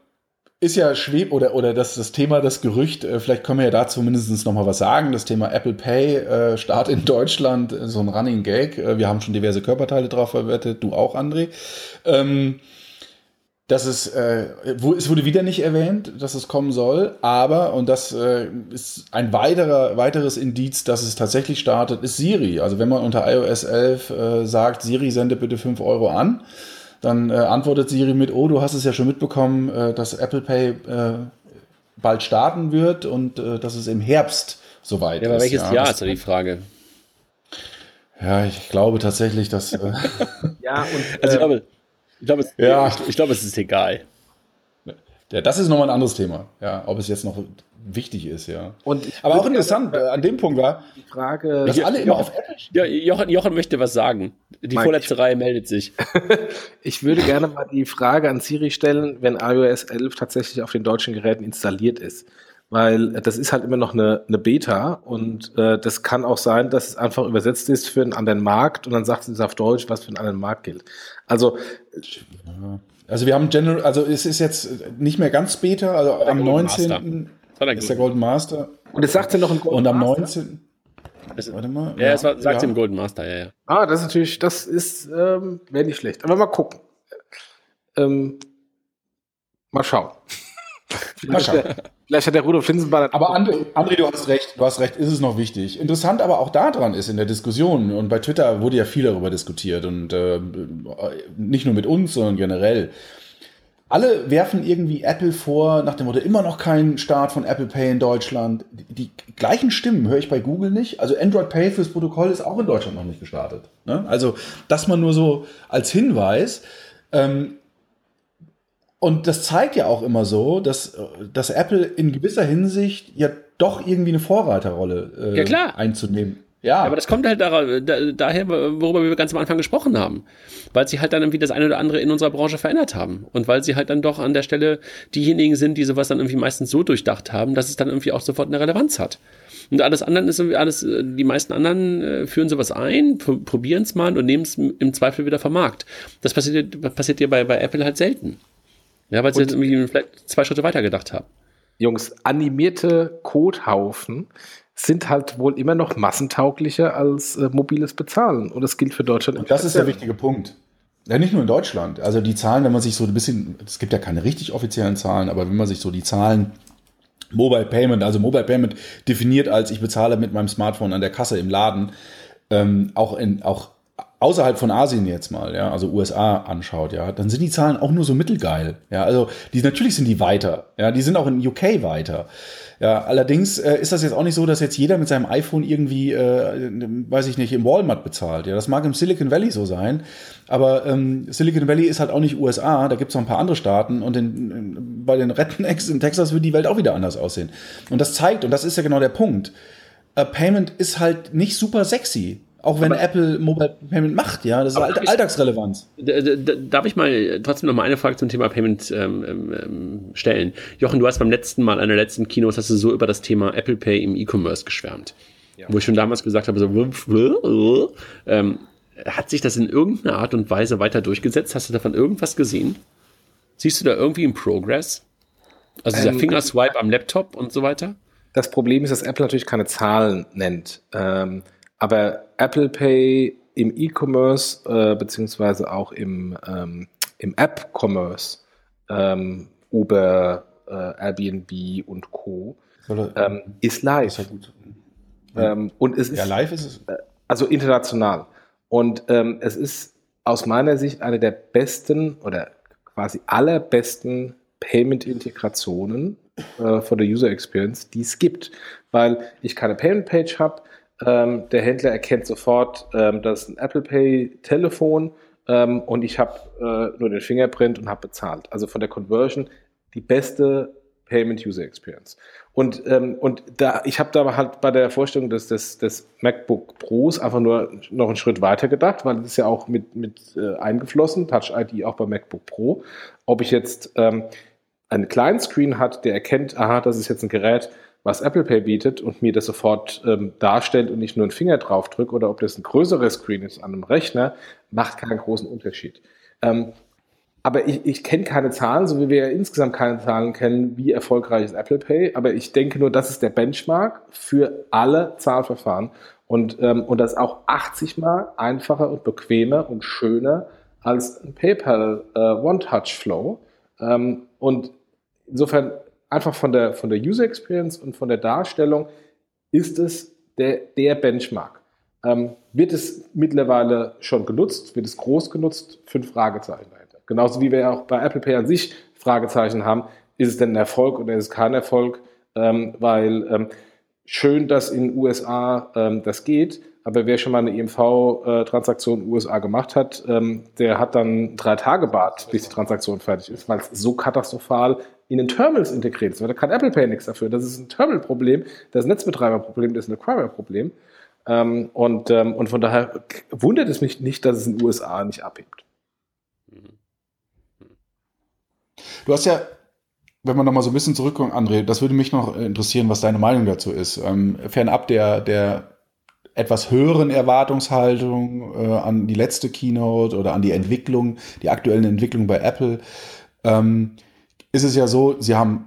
ist ja schweb oder, oder das, das Thema, das Gerücht, äh, vielleicht können wir ja dazu mindestens nochmal was sagen. Das Thema Apple Pay, äh, Start in Deutschland, äh, so ein Running Gag. Äh, wir haben schon diverse Körperteile drauf verwertet, du auch, André. Ähm, dass es, äh, wo, es wurde wieder nicht erwähnt, dass es kommen soll, aber, und das äh, ist ein weiterer, weiteres Indiz, dass es tatsächlich startet, ist Siri. Also wenn man unter iOS 11 äh, sagt, Siri sende bitte 5 Euro an, dann äh, antwortet Siri mit, oh, du hast es ja schon mitbekommen, äh, dass Apple Pay äh, bald starten wird und äh, dass es im Herbst soweit ja, aber ist. Welches ja, Jahr ist da die Frage? Ja, ich glaube tatsächlich, dass. Äh, ja, und. Also, ich glaube, ich glaube, es, ja. ich, ich glaube, es ist egal. Ja, das ist nochmal ein anderes Thema, ja, ob es jetzt noch wichtig ist, ja. Und Aber auch interessant, äh, an dem Punkt war die Frage, dass alle immer auf Apple ja, Jochen, Jochen möchte was sagen. Die Mike. vorletzte Reihe meldet sich. ich würde gerne mal die Frage an Siri stellen, wenn iOS 11 tatsächlich auf den deutschen Geräten installiert ist. Weil das ist halt immer noch eine, eine Beta und äh, das kann auch sein, dass es einfach übersetzt ist für einen anderen Markt und dann sagt es auf Deutsch, was für einen anderen Markt gilt. Also also wir haben General, also es ist jetzt nicht mehr ganz Beta, also am 19. ist der Golden Master. Und es sagt ja noch ein Golden Und am 19. Es, Warte mal. Ja, ja es war, sagt ja. im Golden Master, ja, ja. Ah, das ist natürlich, das ist, ähm, wäre nicht schlecht. Aber mal gucken. Ähm, mal schauen. Mal schauen. Vielleicht hat der Rudolf Linsenbahn. Aber André, André, du hast recht, du hast recht, ist es noch wichtig. Interessant aber auch daran ist in der Diskussion, und bei Twitter wurde ja viel darüber diskutiert und äh, nicht nur mit uns, sondern generell. Alle werfen irgendwie Apple vor, nach dem Motto, immer noch kein Start von Apple Pay in Deutschland. Die, die gleichen Stimmen höre ich bei Google nicht. Also Android Pay fürs Protokoll ist auch in Deutschland noch nicht gestartet. Ne? Also das mal nur so als Hinweis. Ähm, und das zeigt ja auch immer so, dass, dass Apple in gewisser Hinsicht ja doch irgendwie eine Vorreiterrolle äh, ja, einzunehmen. Ja. Aber das kommt halt da, da, daher, worüber wir ganz am Anfang gesprochen haben. Weil sie halt dann irgendwie das eine oder andere in unserer Branche verändert haben. Und weil sie halt dann doch an der Stelle diejenigen sind, die sowas dann irgendwie meistens so durchdacht haben, dass es dann irgendwie auch sofort eine Relevanz hat. Und alles andere ist irgendwie alles, die meisten anderen äh, führen sowas ein, probieren es mal und nehmen es im Zweifel wieder vom Markt. Das passiert, passiert dir bei, bei Apple halt selten. Ja, weil sie jetzt irgendwie vielleicht zwei Schritte weiter gedacht haben. Jungs, animierte Codehaufen sind halt wohl immer noch massentauglicher als äh, mobiles Bezahlen. Und das gilt für Deutschland. Und das ist der wichtige Punkt. Ja, nicht nur in Deutschland. Also die Zahlen, wenn man sich so ein bisschen, es gibt ja keine richtig offiziellen Zahlen, aber wenn man sich so die Zahlen Mobile Payment, also Mobile Payment definiert als ich bezahle mit meinem Smartphone an der Kasse im Laden, ähm, auch in, auch außerhalb von Asien jetzt mal, ja, also USA anschaut, ja, dann sind die Zahlen auch nur so mittelgeil. Ja, also die natürlich sind die weiter, ja, die sind auch in UK weiter. Ja, allerdings äh, ist das jetzt auch nicht so, dass jetzt jeder mit seinem iPhone irgendwie, äh, weiß ich nicht, im Walmart bezahlt. Ja, das mag im Silicon Valley so sein, aber ähm, Silicon Valley ist halt auch nicht USA, da gibt es noch ein paar andere Staaten und in, in, bei den Rednecks in Texas wird die Welt auch wieder anders aussehen. Und das zeigt, und das ist ja genau der Punkt, äh, Payment ist halt nicht super sexy. Auch wenn Aber Apple Mobile Payment macht, ja, das ist All Alltagsrelevanz. Darf ich mal trotzdem noch mal eine Frage zum Thema Payment ähm, ähm, ähm, stellen? Jochen, du hast beim letzten Mal, einer der letzten Kinos, hast du so über das Thema Apple Pay im E-Commerce geschwärmt. Ja. Wo ich schon damals gesagt habe, so, ähm, hat sich das in irgendeiner Art und Weise weiter durchgesetzt? Hast du davon irgendwas gesehen? Siehst du da irgendwie einen Progress? Also dieser ähm, Fingerswipe am Laptop und so weiter? Das Problem ist, dass Apple natürlich keine Zahlen nennt. Ähm, aber Apple Pay im E-Commerce äh, beziehungsweise auch im, ähm, im App-Commerce, ähm, Uber, äh, Airbnb und Co. Ähm, ist live. Ist ja gut. Ähm, und es ist, ja, live ist es. Äh, also international. Und ähm, es ist aus meiner Sicht eine der besten oder quasi allerbesten Payment-Integrationen äh, von der User Experience, die es gibt. Weil ich keine Payment-Page habe, ähm, der Händler erkennt sofort, ähm, das ist ein Apple Pay-Telefon ähm, und ich habe äh, nur den Fingerprint und habe bezahlt. Also von der Conversion die beste Payment User Experience. Und, ähm, und da, ich habe da halt bei der Vorstellung des, des, des MacBook Pros einfach nur noch einen Schritt weiter gedacht, weil das ist ja auch mit, mit äh, eingeflossen, Touch ID auch bei MacBook Pro. Ob ich jetzt ähm, einen kleinen Screen hat, der erkennt, aha, das ist jetzt ein Gerät, was Apple Pay bietet und mir das sofort ähm, darstellt und ich nur einen Finger drauf drücke oder ob das ein größerer Screen ist an einem Rechner, macht keinen großen Unterschied. Ähm, aber ich, ich kenne keine Zahlen, so wie wir ja insgesamt keine Zahlen kennen, wie erfolgreich ist Apple Pay. Aber ich denke nur, das ist der Benchmark für alle Zahlverfahren. Und, ähm, und das ist auch 80 Mal einfacher und bequemer und schöner als ein PayPal äh, One-Touch-Flow. Ähm, und insofern einfach von der, von der User Experience und von der Darstellung ist es der, der Benchmark. Ähm, wird es mittlerweile schon genutzt? Wird es groß genutzt? Fünf Fragezeichen dahinter. Genauso wie wir auch bei Apple Pay an sich Fragezeichen haben. Ist es denn ein Erfolg oder ist es kein Erfolg? Ähm, weil ähm, schön, dass in den USA ähm, das geht, aber wer schon mal eine IMV-Transaktion in den USA gemacht hat, ähm, der hat dann drei Tage Bad, bis die Transaktion fertig ist, weil es so katastrophal in den Terminals integriert ist. Da kann Apple Pay nichts dafür. Das ist ein Terminal-Problem, das ist ein Netzbetreiber-Problem, das ist ein Acquirer-Problem. Ähm, und, ähm, und von daher wundert es mich nicht, dass es in den USA nicht abhebt. Du hast ja, wenn wir nochmal so ein bisschen zurückkommen, André, das würde mich noch interessieren, was deine Meinung dazu ist. Ähm, fernab der, der etwas höheren Erwartungshaltung äh, an die letzte Keynote oder an die Entwicklung, die aktuellen Entwicklungen bei Apple. Ähm, ist es ja so, sie haben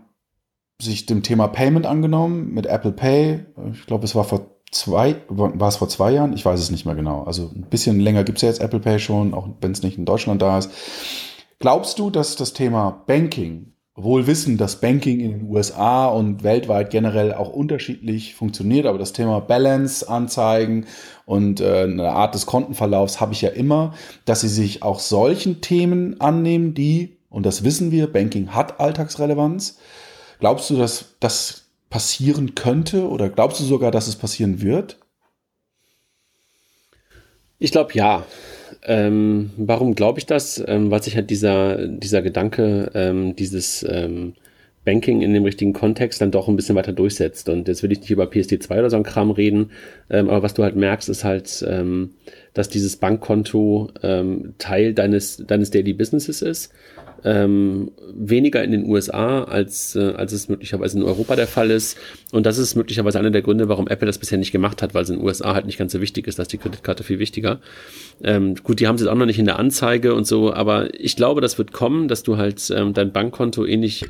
sich dem Thema Payment angenommen mit Apple Pay. Ich glaube, es war vor zwei, war es vor zwei Jahren? Ich weiß es nicht mehr genau. Also ein bisschen länger gibt es ja jetzt Apple Pay schon, auch wenn es nicht in Deutschland da ist. Glaubst du, dass das Thema Banking, wohl wissen, dass Banking in den USA und weltweit generell auch unterschiedlich funktioniert, aber das Thema Balance anzeigen und äh, eine Art des Kontenverlaufs habe ich ja immer, dass sie sich auch solchen Themen annehmen, die und das wissen wir, Banking hat Alltagsrelevanz. Glaubst du, dass das passieren könnte oder glaubst du sogar, dass es passieren wird? Ich glaube ja. Ähm, warum glaube ich das? Ähm, weil sich halt dieser, dieser Gedanke, ähm, dieses ähm, Banking in dem richtigen Kontext dann doch ein bisschen weiter durchsetzt. Und jetzt will ich nicht über PSD2 oder so ein Kram reden, ähm, aber was du halt merkst, ist halt, ähm, dass dieses Bankkonto Teil deines, deines Daily Businesses ist ähm, weniger in den USA, als, äh, als es möglicherweise in Europa der Fall ist. Und das ist möglicherweise einer der Gründe, warum Apple das bisher nicht gemacht hat, weil es in den USA halt nicht ganz so wichtig ist, dass die Kreditkarte viel wichtiger. Ähm, gut, die haben jetzt auch noch nicht in der Anzeige und so, aber ich glaube, das wird kommen, dass du halt ähm, dein Bankkonto ähnlich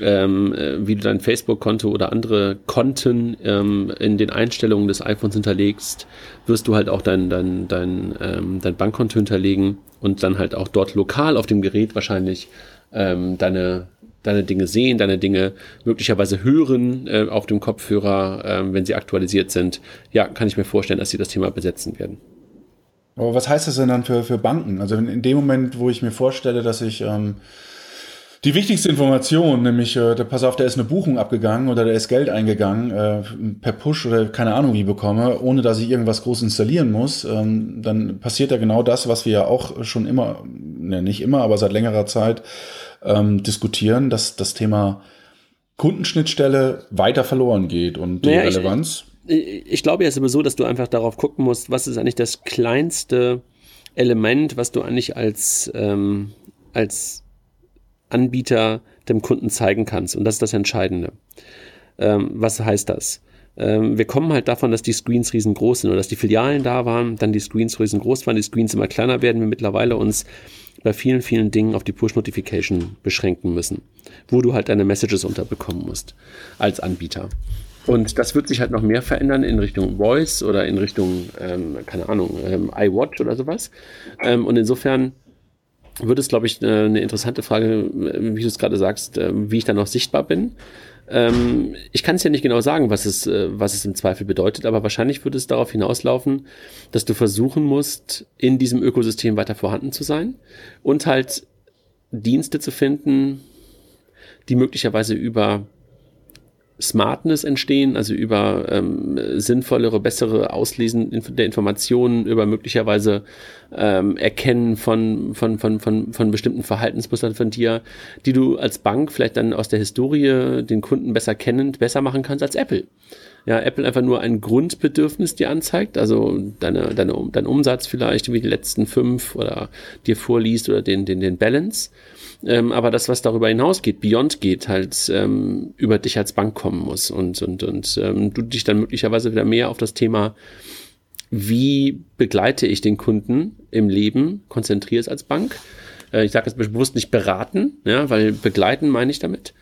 ähm, äh, wie du dein Facebook-Konto oder andere Konten ähm, in den Einstellungen des iPhones hinterlegst, wirst du halt auch dein, dein, dein, ähm, dein Bankkonto hinterlegen und dann halt auch dort lokal auf dem Gerät wahrscheinlich ähm, deine, deine Dinge sehen, deine Dinge möglicherweise hören äh, auf dem Kopfhörer, äh, wenn sie aktualisiert sind. Ja, kann ich mir vorstellen, dass sie das Thema besetzen werden. Aber was heißt das denn dann für, für Banken? Also in, in dem Moment, wo ich mir vorstelle, dass ich ähm, die wichtigste Information, nämlich, äh, da, pass auf, da ist eine Buchung abgegangen oder da ist Geld eingegangen, äh, per Push oder keine Ahnung wie bekomme, ohne dass ich irgendwas groß installieren muss, ähm, dann passiert ja genau das, was wir ja auch schon immer, ne, nicht immer, aber seit längerer Zeit ähm, diskutieren, dass das Thema Kundenschnittstelle weiter verloren geht und die naja, Relevanz. Ich, ich glaube ja sowieso, dass du einfach darauf gucken musst, was ist eigentlich das kleinste Element, was du eigentlich als, ähm, als Anbieter dem Kunden zeigen kannst. Und das ist das Entscheidende. Ähm, was heißt das? Ähm, wir kommen halt davon, dass die Screens riesengroß sind oder dass die Filialen da waren, dann die Screens riesengroß waren, die Screens immer kleiner werden, wir mittlerweile uns bei vielen, vielen Dingen auf die Push-Notification beschränken müssen, wo du halt deine Messages unterbekommen musst als Anbieter. Und das wird sich halt noch mehr verändern in Richtung Voice oder in Richtung, ähm, keine Ahnung, ähm, iWatch oder sowas. Ähm, und insofern wird es, glaube ich, äh, eine interessante Frage, äh, wie du es gerade sagst, äh, wie ich da noch sichtbar bin. Ähm, ich kann es ja nicht genau sagen, was es, was es im Zweifel bedeutet, aber wahrscheinlich wird es darauf hinauslaufen, dass du versuchen musst, in diesem Ökosystem weiter vorhanden zu sein und halt Dienste zu finden, die möglicherweise über Smartness entstehen, also über ähm, sinnvollere, bessere Auslesen der Informationen, über möglicherweise ähm, Erkennen von, von, von, von, von bestimmten Verhaltensmustern von dir, die du als Bank vielleicht dann aus der Historie den Kunden besser kennend besser machen kannst als Apple. Ja, Apple einfach nur ein Grundbedürfnis dir anzeigt, also deine, deine, dein Umsatz vielleicht, wie die letzten fünf oder dir vorliest oder den, den, den Balance. Ähm, aber das, was darüber hinausgeht, Beyond geht, halt ähm, über dich als Bank kommen muss und, und, und ähm, du dich dann möglicherweise wieder mehr auf das Thema, wie begleite ich den Kunden im Leben, konzentrierst als Bank. Äh, ich sage jetzt bewusst nicht beraten, ja, weil begleiten meine ich damit,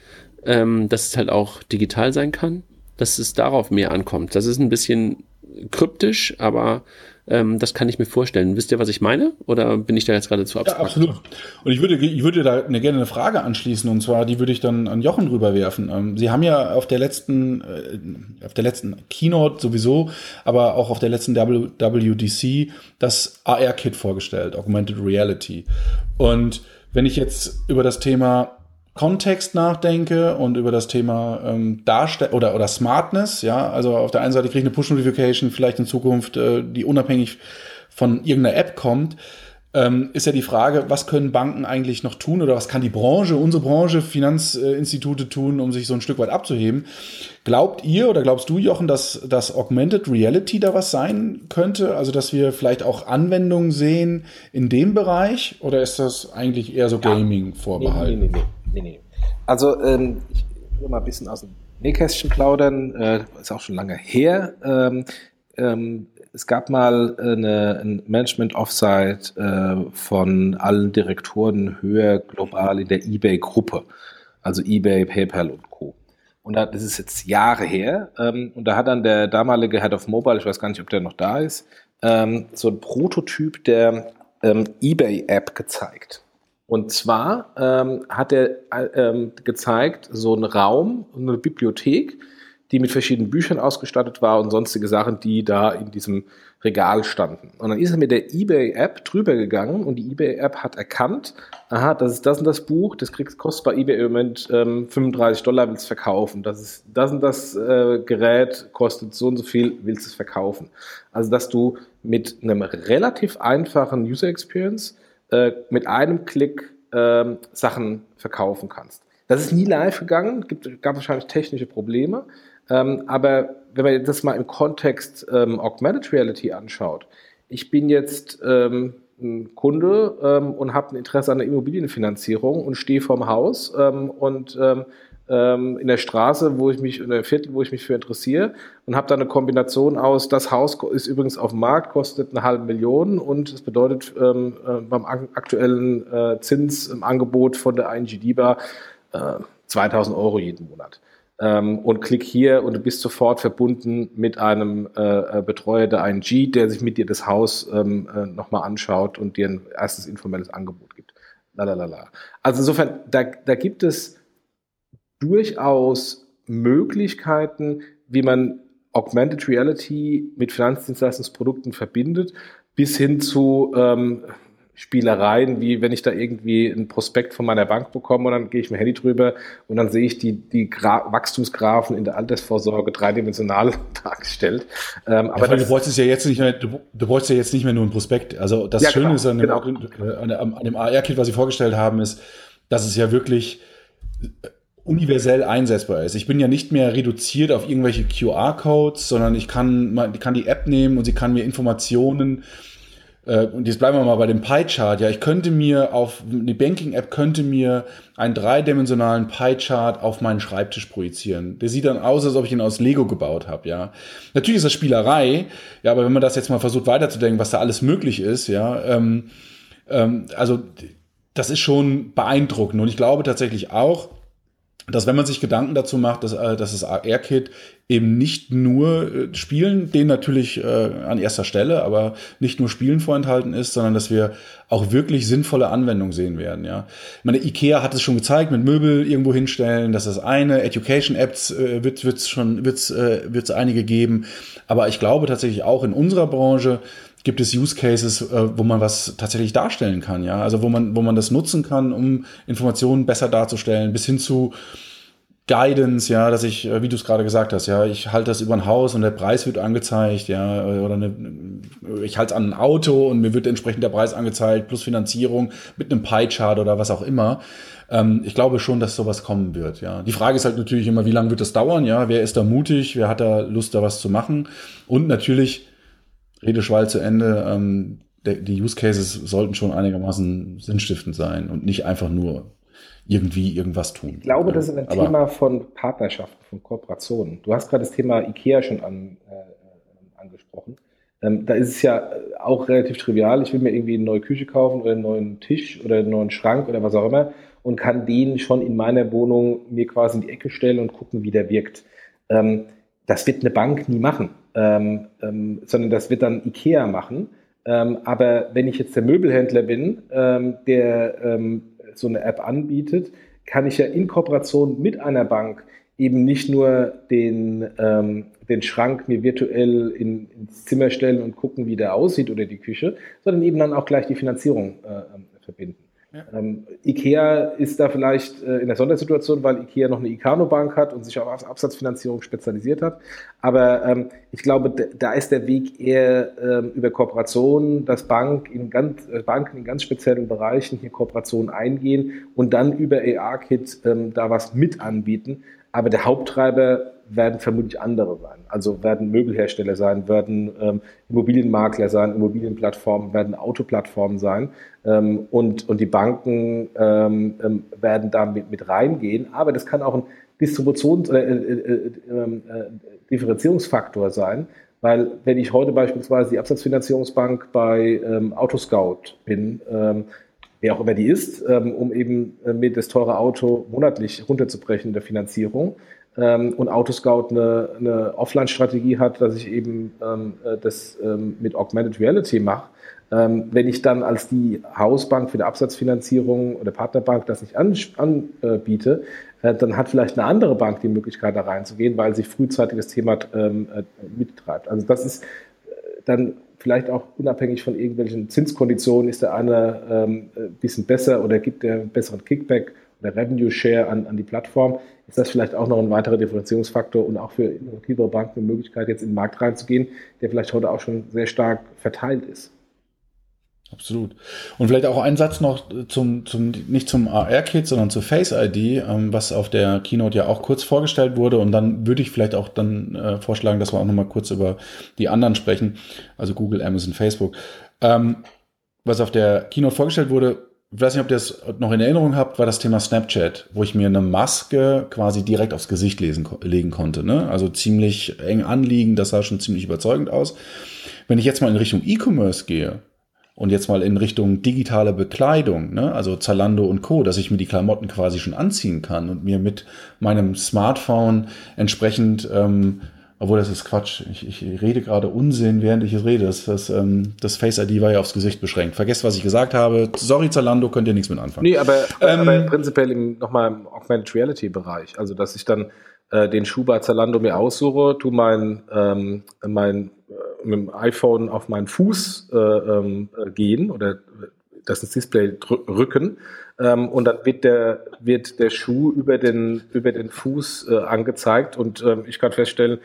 ähm, dass es halt auch digital sein kann, dass es darauf mehr ankommt. Das ist ein bisschen kryptisch, aber ähm, das kann ich mir vorstellen. Wisst ihr, was ich meine? Oder bin ich da jetzt gerade zu abstrakt? Ja, absolut. Und ich würde, ich würde da eine, gerne eine Frage anschließen und zwar, die würde ich dann an Jochen rüberwerfen. Ähm, Sie haben ja auf der letzten, äh, auf der letzten Keynote sowieso, aber auch auf der letzten WWDC das AR-Kit vorgestellt, Augmented Reality. Und wenn ich jetzt über das Thema Kontext nachdenke und über das Thema ähm, Darstell oder, oder Smartness, ja, also auf der einen Seite kriege ich eine Push-Notification, vielleicht in Zukunft, äh, die unabhängig von irgendeiner App kommt, ähm, ist ja die Frage, was können Banken eigentlich noch tun oder was kann die Branche, unsere Branche, Finanzinstitute tun, um sich so ein Stück weit abzuheben. Glaubt ihr oder glaubst du, Jochen, dass das Augmented Reality da was sein könnte? Also, dass wir vielleicht auch Anwendungen sehen in dem Bereich oder ist das eigentlich eher so Gaming vorbehalten? Nee, nee, nee, nee, nee. Also, ähm, ich will mal ein bisschen aus dem Nähkästchen plaudern, äh, ist auch schon lange her. Ähm, ähm, es gab mal eine, ein Management-Offsite äh, von allen Direktoren höher global in der eBay-Gruppe, also eBay, PayPal und Co. Und da, das ist jetzt Jahre her. Ähm, und da hat dann der damalige Head of Mobile, ich weiß gar nicht, ob der noch da ist, ähm, so ein Prototyp der ähm, eBay-App gezeigt. Und zwar ähm, hat er ähm, gezeigt, so einen Raum, eine Bibliothek, die mit verschiedenen Büchern ausgestattet war und sonstige Sachen, die da in diesem Regal standen. Und dann ist er mit der eBay-App drüber gegangen und die eBay-App hat erkannt, aha, das ist das und das Buch, das kriegst, kostet bei eBay im Moment ähm, 35 Dollar, willst du verkaufen. Das ist das und das äh, Gerät, kostet so und so viel, willst du es verkaufen. Also, dass du mit einem relativ einfachen User Experience äh, mit einem Klick äh, Sachen verkaufen kannst. Das ist nie live gegangen, gibt, gab wahrscheinlich technische Probleme. Ähm, aber wenn man das mal im Kontext ähm, Augmented Reality anschaut, ich bin jetzt ähm, ein Kunde ähm, und habe ein Interesse an der Immobilienfinanzierung und stehe vorm Haus ähm, und ähm, in der Straße, wo ich mich, in der Viertel, wo ich mich für interessiere und habe da eine Kombination aus, das Haus ist übrigens auf dem Markt, kostet eine halbe Million und es bedeutet ähm, äh, beim aktuellen äh, Zins im Angebot von der ING DIBA äh, 2000 Euro jeden Monat. Ähm, und klick hier und du bist sofort verbunden mit einem äh, äh Betreuer der ING, der sich mit dir das Haus ähm, äh, nochmal anschaut und dir ein erstes informelles Angebot gibt. Lalalala. Also insofern, da, da gibt es durchaus Möglichkeiten, wie man Augmented Reality mit Finanzdienstleistungsprodukten verbindet, bis hin zu ähm, Spielereien, wie wenn ich da irgendwie ein Prospekt von meiner Bank bekomme und dann gehe ich mit Handy drüber und dann sehe ich die, die Gra Wachstumsgrafen in der Altersvorsorge dreidimensional dargestellt. Ähm, aber ja, du bräuchtest ja jetzt nicht mehr, du, du bräuchtest ja jetzt nicht mehr nur ein Prospekt. Also das ja, Schöne genau, ist an dem, genau. an dem AR-Kit, was sie vorgestellt haben, ist, dass es ja wirklich universell einsetzbar ist. Ich bin ja nicht mehr reduziert auf irgendwelche QR-Codes, sondern ich kann, ich kann die App nehmen und sie kann mir Informationen äh, und jetzt bleiben wir mal bei dem Pie-Chart. Ja, ich könnte mir auf, die Banking-App könnte mir einen dreidimensionalen Pie-Chart auf meinen Schreibtisch projizieren. Der sieht dann aus, als ob ich ihn aus Lego gebaut habe, ja. Natürlich ist das Spielerei, ja, aber wenn man das jetzt mal versucht weiterzudenken, was da alles möglich ist, ja, ähm, ähm, also das ist schon beeindruckend. Und ich glaube tatsächlich auch, dass wenn man sich Gedanken dazu macht, dass, äh, dass das AR-Kit eben nicht nur äh, Spielen, den natürlich äh, an erster Stelle, aber nicht nur Spielen vorenthalten ist, sondern dass wir auch wirklich sinnvolle Anwendungen sehen werden. Ja, ich meine, Ikea hat es schon gezeigt, mit Möbel irgendwo hinstellen, das eine Education-Apps äh, wird es schon wird's, äh, wird's einige geben, aber ich glaube tatsächlich auch in unserer Branche gibt es Use Cases, äh, wo man was tatsächlich darstellen kann, ja. Also wo man, wo man das nutzen kann, um Informationen besser darzustellen, bis hin zu Guidance, ja, dass ich, äh, wie du es gerade gesagt hast, ja, ich halte das über ein Haus und der Preis wird angezeigt, ja, oder eine, ich halte es an ein Auto und mir wird entsprechend der Preis angezeigt, plus Finanzierung mit einem Pie-Chart oder was auch immer. Ähm, ich glaube schon, dass sowas kommen wird, ja. Die Frage ist halt natürlich immer, wie lange wird das dauern, ja, wer ist da mutig, wer hat da Lust, da was zu machen und natürlich, Redeschwall zu Ende, ähm, der, die Use Cases sollten schon einigermaßen sinnstiftend sein und nicht einfach nur irgendwie irgendwas tun. Ich glaube, das ist ein Aber Thema von Partnerschaften, von Kooperationen. Du hast gerade das Thema IKEA schon an, äh, angesprochen. Ähm, da ist es ja auch relativ trivial. Ich will mir irgendwie eine neue Küche kaufen oder einen neuen Tisch oder einen neuen Schrank oder was auch immer und kann den schon in meiner Wohnung mir quasi in die Ecke stellen und gucken, wie der wirkt. Ähm, das wird eine Bank nie machen, ähm, ähm, sondern das wird dann IKEA machen. Ähm, aber wenn ich jetzt der Möbelhändler bin, ähm, der ähm, so eine App anbietet, kann ich ja in Kooperation mit einer Bank eben nicht nur den, ähm, den Schrank mir virtuell in, ins Zimmer stellen und gucken, wie der aussieht oder die Küche, sondern eben dann auch gleich die Finanzierung äh, verbinden. Ja. Ähm, IKEA ist da vielleicht äh, in der Sondersituation, weil IKEA noch eine Icano-Bank hat und sich auf Absatzfinanzierung spezialisiert hat. Aber ähm, ich glaube, da ist der Weg eher ähm, über Kooperationen, dass Bank in ganz, äh, Banken in ganz speziellen Bereichen hier Kooperationen eingehen und dann über AR-Kit ähm, da was mit anbieten. Aber der Haupttreiber werden vermutlich andere sein. Also werden Möbelhersteller sein, werden ähm, Immobilienmakler sein, Immobilienplattformen, werden Autoplattformen sein. Ähm, und, und die Banken ähm, ähm werden da mit, mit reingehen. Aber das kann auch ein Distributions- oder äh, äh, äh, ähm, äh, Differenzierungsfaktor sein. Weil wenn ich heute beispielsweise die Absatzfinanzierungsbank bei ähm, Autoscout bin, wer auch immer die ist, um eben äh, mir das teure Auto monatlich runterzubrechen in der Finanzierung, ähm, und Autoscout eine, eine Offline-Strategie hat, dass ich eben ähm, äh, das ähm, mit Augmented Reality mache. Ähm, wenn ich dann als die Hausbank für die Absatzfinanzierung oder Partnerbank das nicht anbiete, äh, dann hat vielleicht eine andere Bank die Möglichkeit da reinzugehen, weil sich frühzeitig das Thema ähm, äh, mittreibt. Also das ist dann vielleicht auch unabhängig von irgendwelchen Zinskonditionen, ist der eine ähm, ein bisschen besser oder gibt der einen besseren Kickback oder Revenue Share an, an die Plattform, ist das vielleicht auch noch ein weiterer Differenzierungsfaktor und auch für innovativere Banken eine Möglichkeit, jetzt in den Markt reinzugehen, der vielleicht heute auch schon sehr stark verteilt ist. Absolut. Und vielleicht auch ein Satz noch zum, zum nicht zum AR-Kit, sondern zur Face ID, ähm, was auf der Keynote ja auch kurz vorgestellt wurde. Und dann würde ich vielleicht auch dann äh, vorschlagen, dass wir auch noch mal kurz über die anderen sprechen, also Google, Amazon, Facebook. Ähm, was auf der Keynote vorgestellt wurde, ich weiß nicht, ob ihr das noch in Erinnerung habt, war das Thema Snapchat, wo ich mir eine Maske quasi direkt aufs Gesicht lesen, legen konnte. Ne? Also ziemlich eng anliegen, das sah schon ziemlich überzeugend aus. Wenn ich jetzt mal in Richtung E-Commerce gehe und jetzt mal in Richtung digitale Bekleidung, ne? also Zalando und Co., dass ich mir die Klamotten quasi schon anziehen kann und mir mit meinem Smartphone entsprechend ähm, obwohl das ist Quatsch. Ich, ich rede gerade Unsinn, während ich es rede. Das, das, ähm, das Face ID war ja aufs Gesicht beschränkt. Vergesst, was ich gesagt habe. Sorry, Zalando, könnt ihr nichts mit anfangen. Nee, aber, ähm, aber prinzipiell im, nochmal im Augmented Reality Bereich. Also, dass ich dann äh, den Schuh bei Zalando mir aussuche, tu mein, ähm, mein äh, mit dem iPhone auf meinen Fuß äh, ähm, äh, gehen oder das ins Display rücken ähm, und dann wird der, wird der Schuh über den, über den Fuß äh, angezeigt und ähm, ich kann feststellen,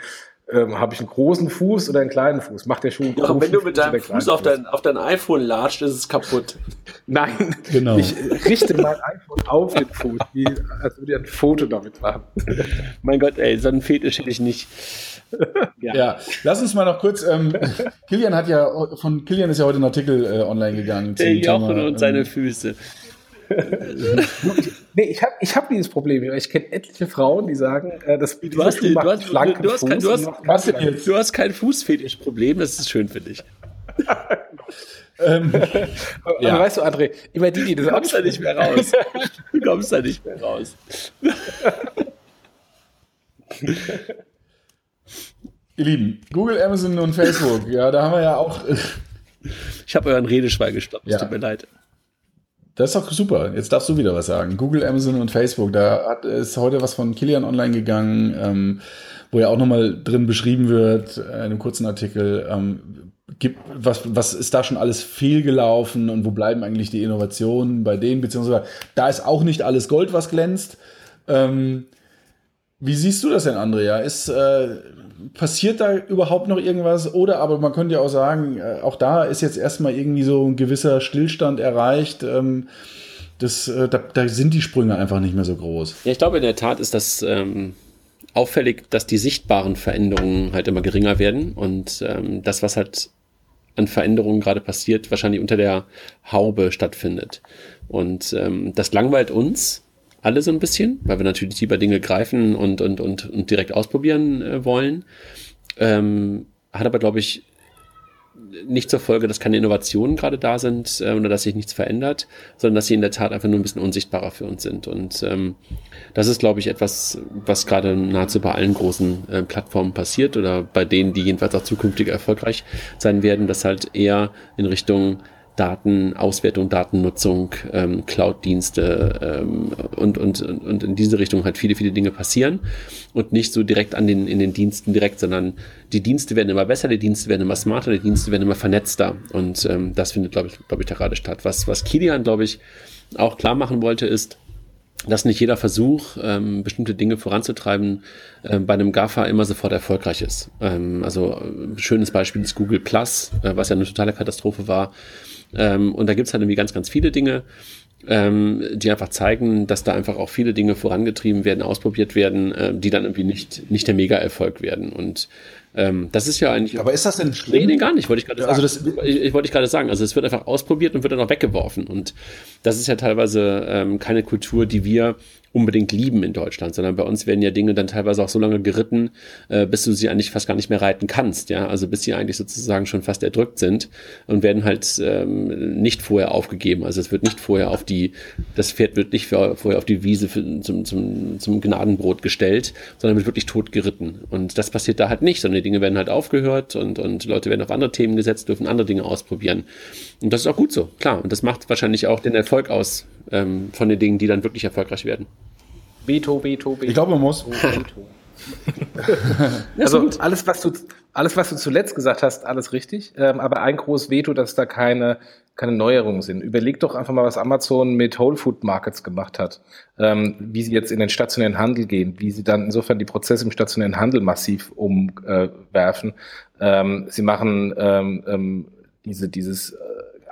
ähm, habe ich einen großen Fuß oder einen kleinen Fuß? Macht der Schuh einen ja, Wenn du mit deinem Fuß auf dein, auf dein iPhone latscht, ist es kaputt. Nein, genau. ich richte mein iPhone auf den Fuß, wie, als würde ich ein Foto damit machen. mein Gott, ey, so einen Fetisch hätte ich nicht. Ja. ja. lass uns mal noch kurz. Ähm, Kilian hat ja von Kilian ist ja heute ein Artikel äh, online gegangen. Der Jochen Thema, und ähm, seine Füße. nee, ich habe ich hab dieses Problem. Ich kenne etliche Frauen, die sagen, äh, dass du hast, du, hast, du, du, hast kein, du, hast, du hast kein Fußfetischproblem, das ist schön für dich. ähm, ja. weißt du, André, immer die, die das Du kommst da nicht mehr raus. Du kommst da nicht mehr raus. Ihr Lieben, Google, Amazon und Facebook, ja, da haben wir ja auch. ich habe euren Redeschwein gestoppt, es ja. tut mir leid. Das ist doch super. Jetzt darfst du wieder was sagen. Google, Amazon und Facebook. Da hat, ist heute was von Kilian online gegangen, ähm, wo ja auch nochmal drin beschrieben wird, in einem kurzen Artikel, ähm, gibt, was, was ist da schon alles fehlgelaufen und wo bleiben eigentlich die Innovationen bei denen, beziehungsweise da ist auch nicht alles Gold, was glänzt. Ähm, wie siehst du das denn, Andrea? Ist, äh, passiert da überhaupt noch irgendwas? Oder aber man könnte ja auch sagen, äh, auch da ist jetzt erstmal irgendwie so ein gewisser Stillstand erreicht. Ähm, das, äh, da, da, sind die Sprünge einfach nicht mehr so groß. Ja, ich glaube, in der Tat ist das ähm, auffällig, dass die sichtbaren Veränderungen halt immer geringer werden und ähm, das, was halt an Veränderungen gerade passiert, wahrscheinlich unter der Haube stattfindet. Und ähm, das langweilt uns, alle so ein bisschen, weil wir natürlich lieber Dinge greifen und, und, und, und direkt ausprobieren äh, wollen. Ähm, hat aber, glaube ich, nicht zur Folge, dass keine Innovationen gerade da sind äh, oder dass sich nichts verändert, sondern dass sie in der Tat einfach nur ein bisschen unsichtbarer für uns sind. Und ähm, das ist, glaube ich, etwas, was gerade nahezu bei allen großen äh, Plattformen passiert oder bei denen, die jedenfalls auch zukünftig erfolgreich sein werden, dass halt eher in Richtung Datenauswertung, Datennutzung, ähm, Cloud-Dienste ähm, und, und, und in diese Richtung halt viele, viele Dinge passieren und nicht so direkt an den, in den Diensten direkt, sondern die Dienste werden immer besser, die Dienste werden immer smarter, die Dienste werden immer vernetzter und ähm, das findet, glaube ich, glaube ich, da gerade statt. Was, was Kilian, glaube ich, auch klar machen wollte, ist, dass nicht jeder Versuch, ähm, bestimmte Dinge voranzutreiben, äh, bei einem GAFA immer sofort erfolgreich ist. Ähm, also äh, schönes Beispiel ist Google Plus, äh, was ja eine totale Katastrophe war. Ähm, und da gibt's halt irgendwie ganz, ganz viele Dinge, ähm, die einfach zeigen, dass da einfach auch viele Dinge vorangetrieben werden, ausprobiert werden, äh, die dann irgendwie nicht, nicht der Mega-Erfolg werden. Und ähm, das ist ja eigentlich. Aber ist das denn schlimm? Nee, nee gar nicht, wollte ich gerade also sagen. Das, ich, ich wollte gerade sagen. Also es wird einfach ausprobiert und wird dann auch weggeworfen. Und das ist ja teilweise ähm, keine Kultur, die wir unbedingt lieben in Deutschland, sondern bei uns werden ja Dinge dann teilweise auch so lange geritten, äh, bis du sie eigentlich fast gar nicht mehr reiten kannst, ja, also bis sie eigentlich sozusagen schon fast erdrückt sind und werden halt ähm, nicht vorher aufgegeben. Also es wird nicht vorher auf die, das Pferd wird nicht vorher auf die Wiese für, zum, zum, zum Gnadenbrot gestellt, sondern wird wirklich tot geritten. Und das passiert da halt nicht, sondern die Dinge werden halt aufgehört und, und Leute werden auf andere Themen gesetzt, dürfen andere Dinge ausprobieren. Und das ist auch gut so, klar. Und das macht wahrscheinlich auch den Erfolg aus ähm, von den Dingen, die dann wirklich erfolgreich werden. Veto, Veto, Veto. Ich glaube, man muss. also alles was, du, alles, was du zuletzt gesagt hast, alles richtig. Ähm, aber ein großes Veto, dass da keine, keine Neuerungen sind. Überleg doch einfach mal, was Amazon mit Whole Food Markets gemacht hat. Ähm, wie sie jetzt in den stationären Handel gehen, wie sie dann insofern die Prozesse im stationären Handel massiv umwerfen. Ähm, sie machen ähm, ähm, diese, dieses äh,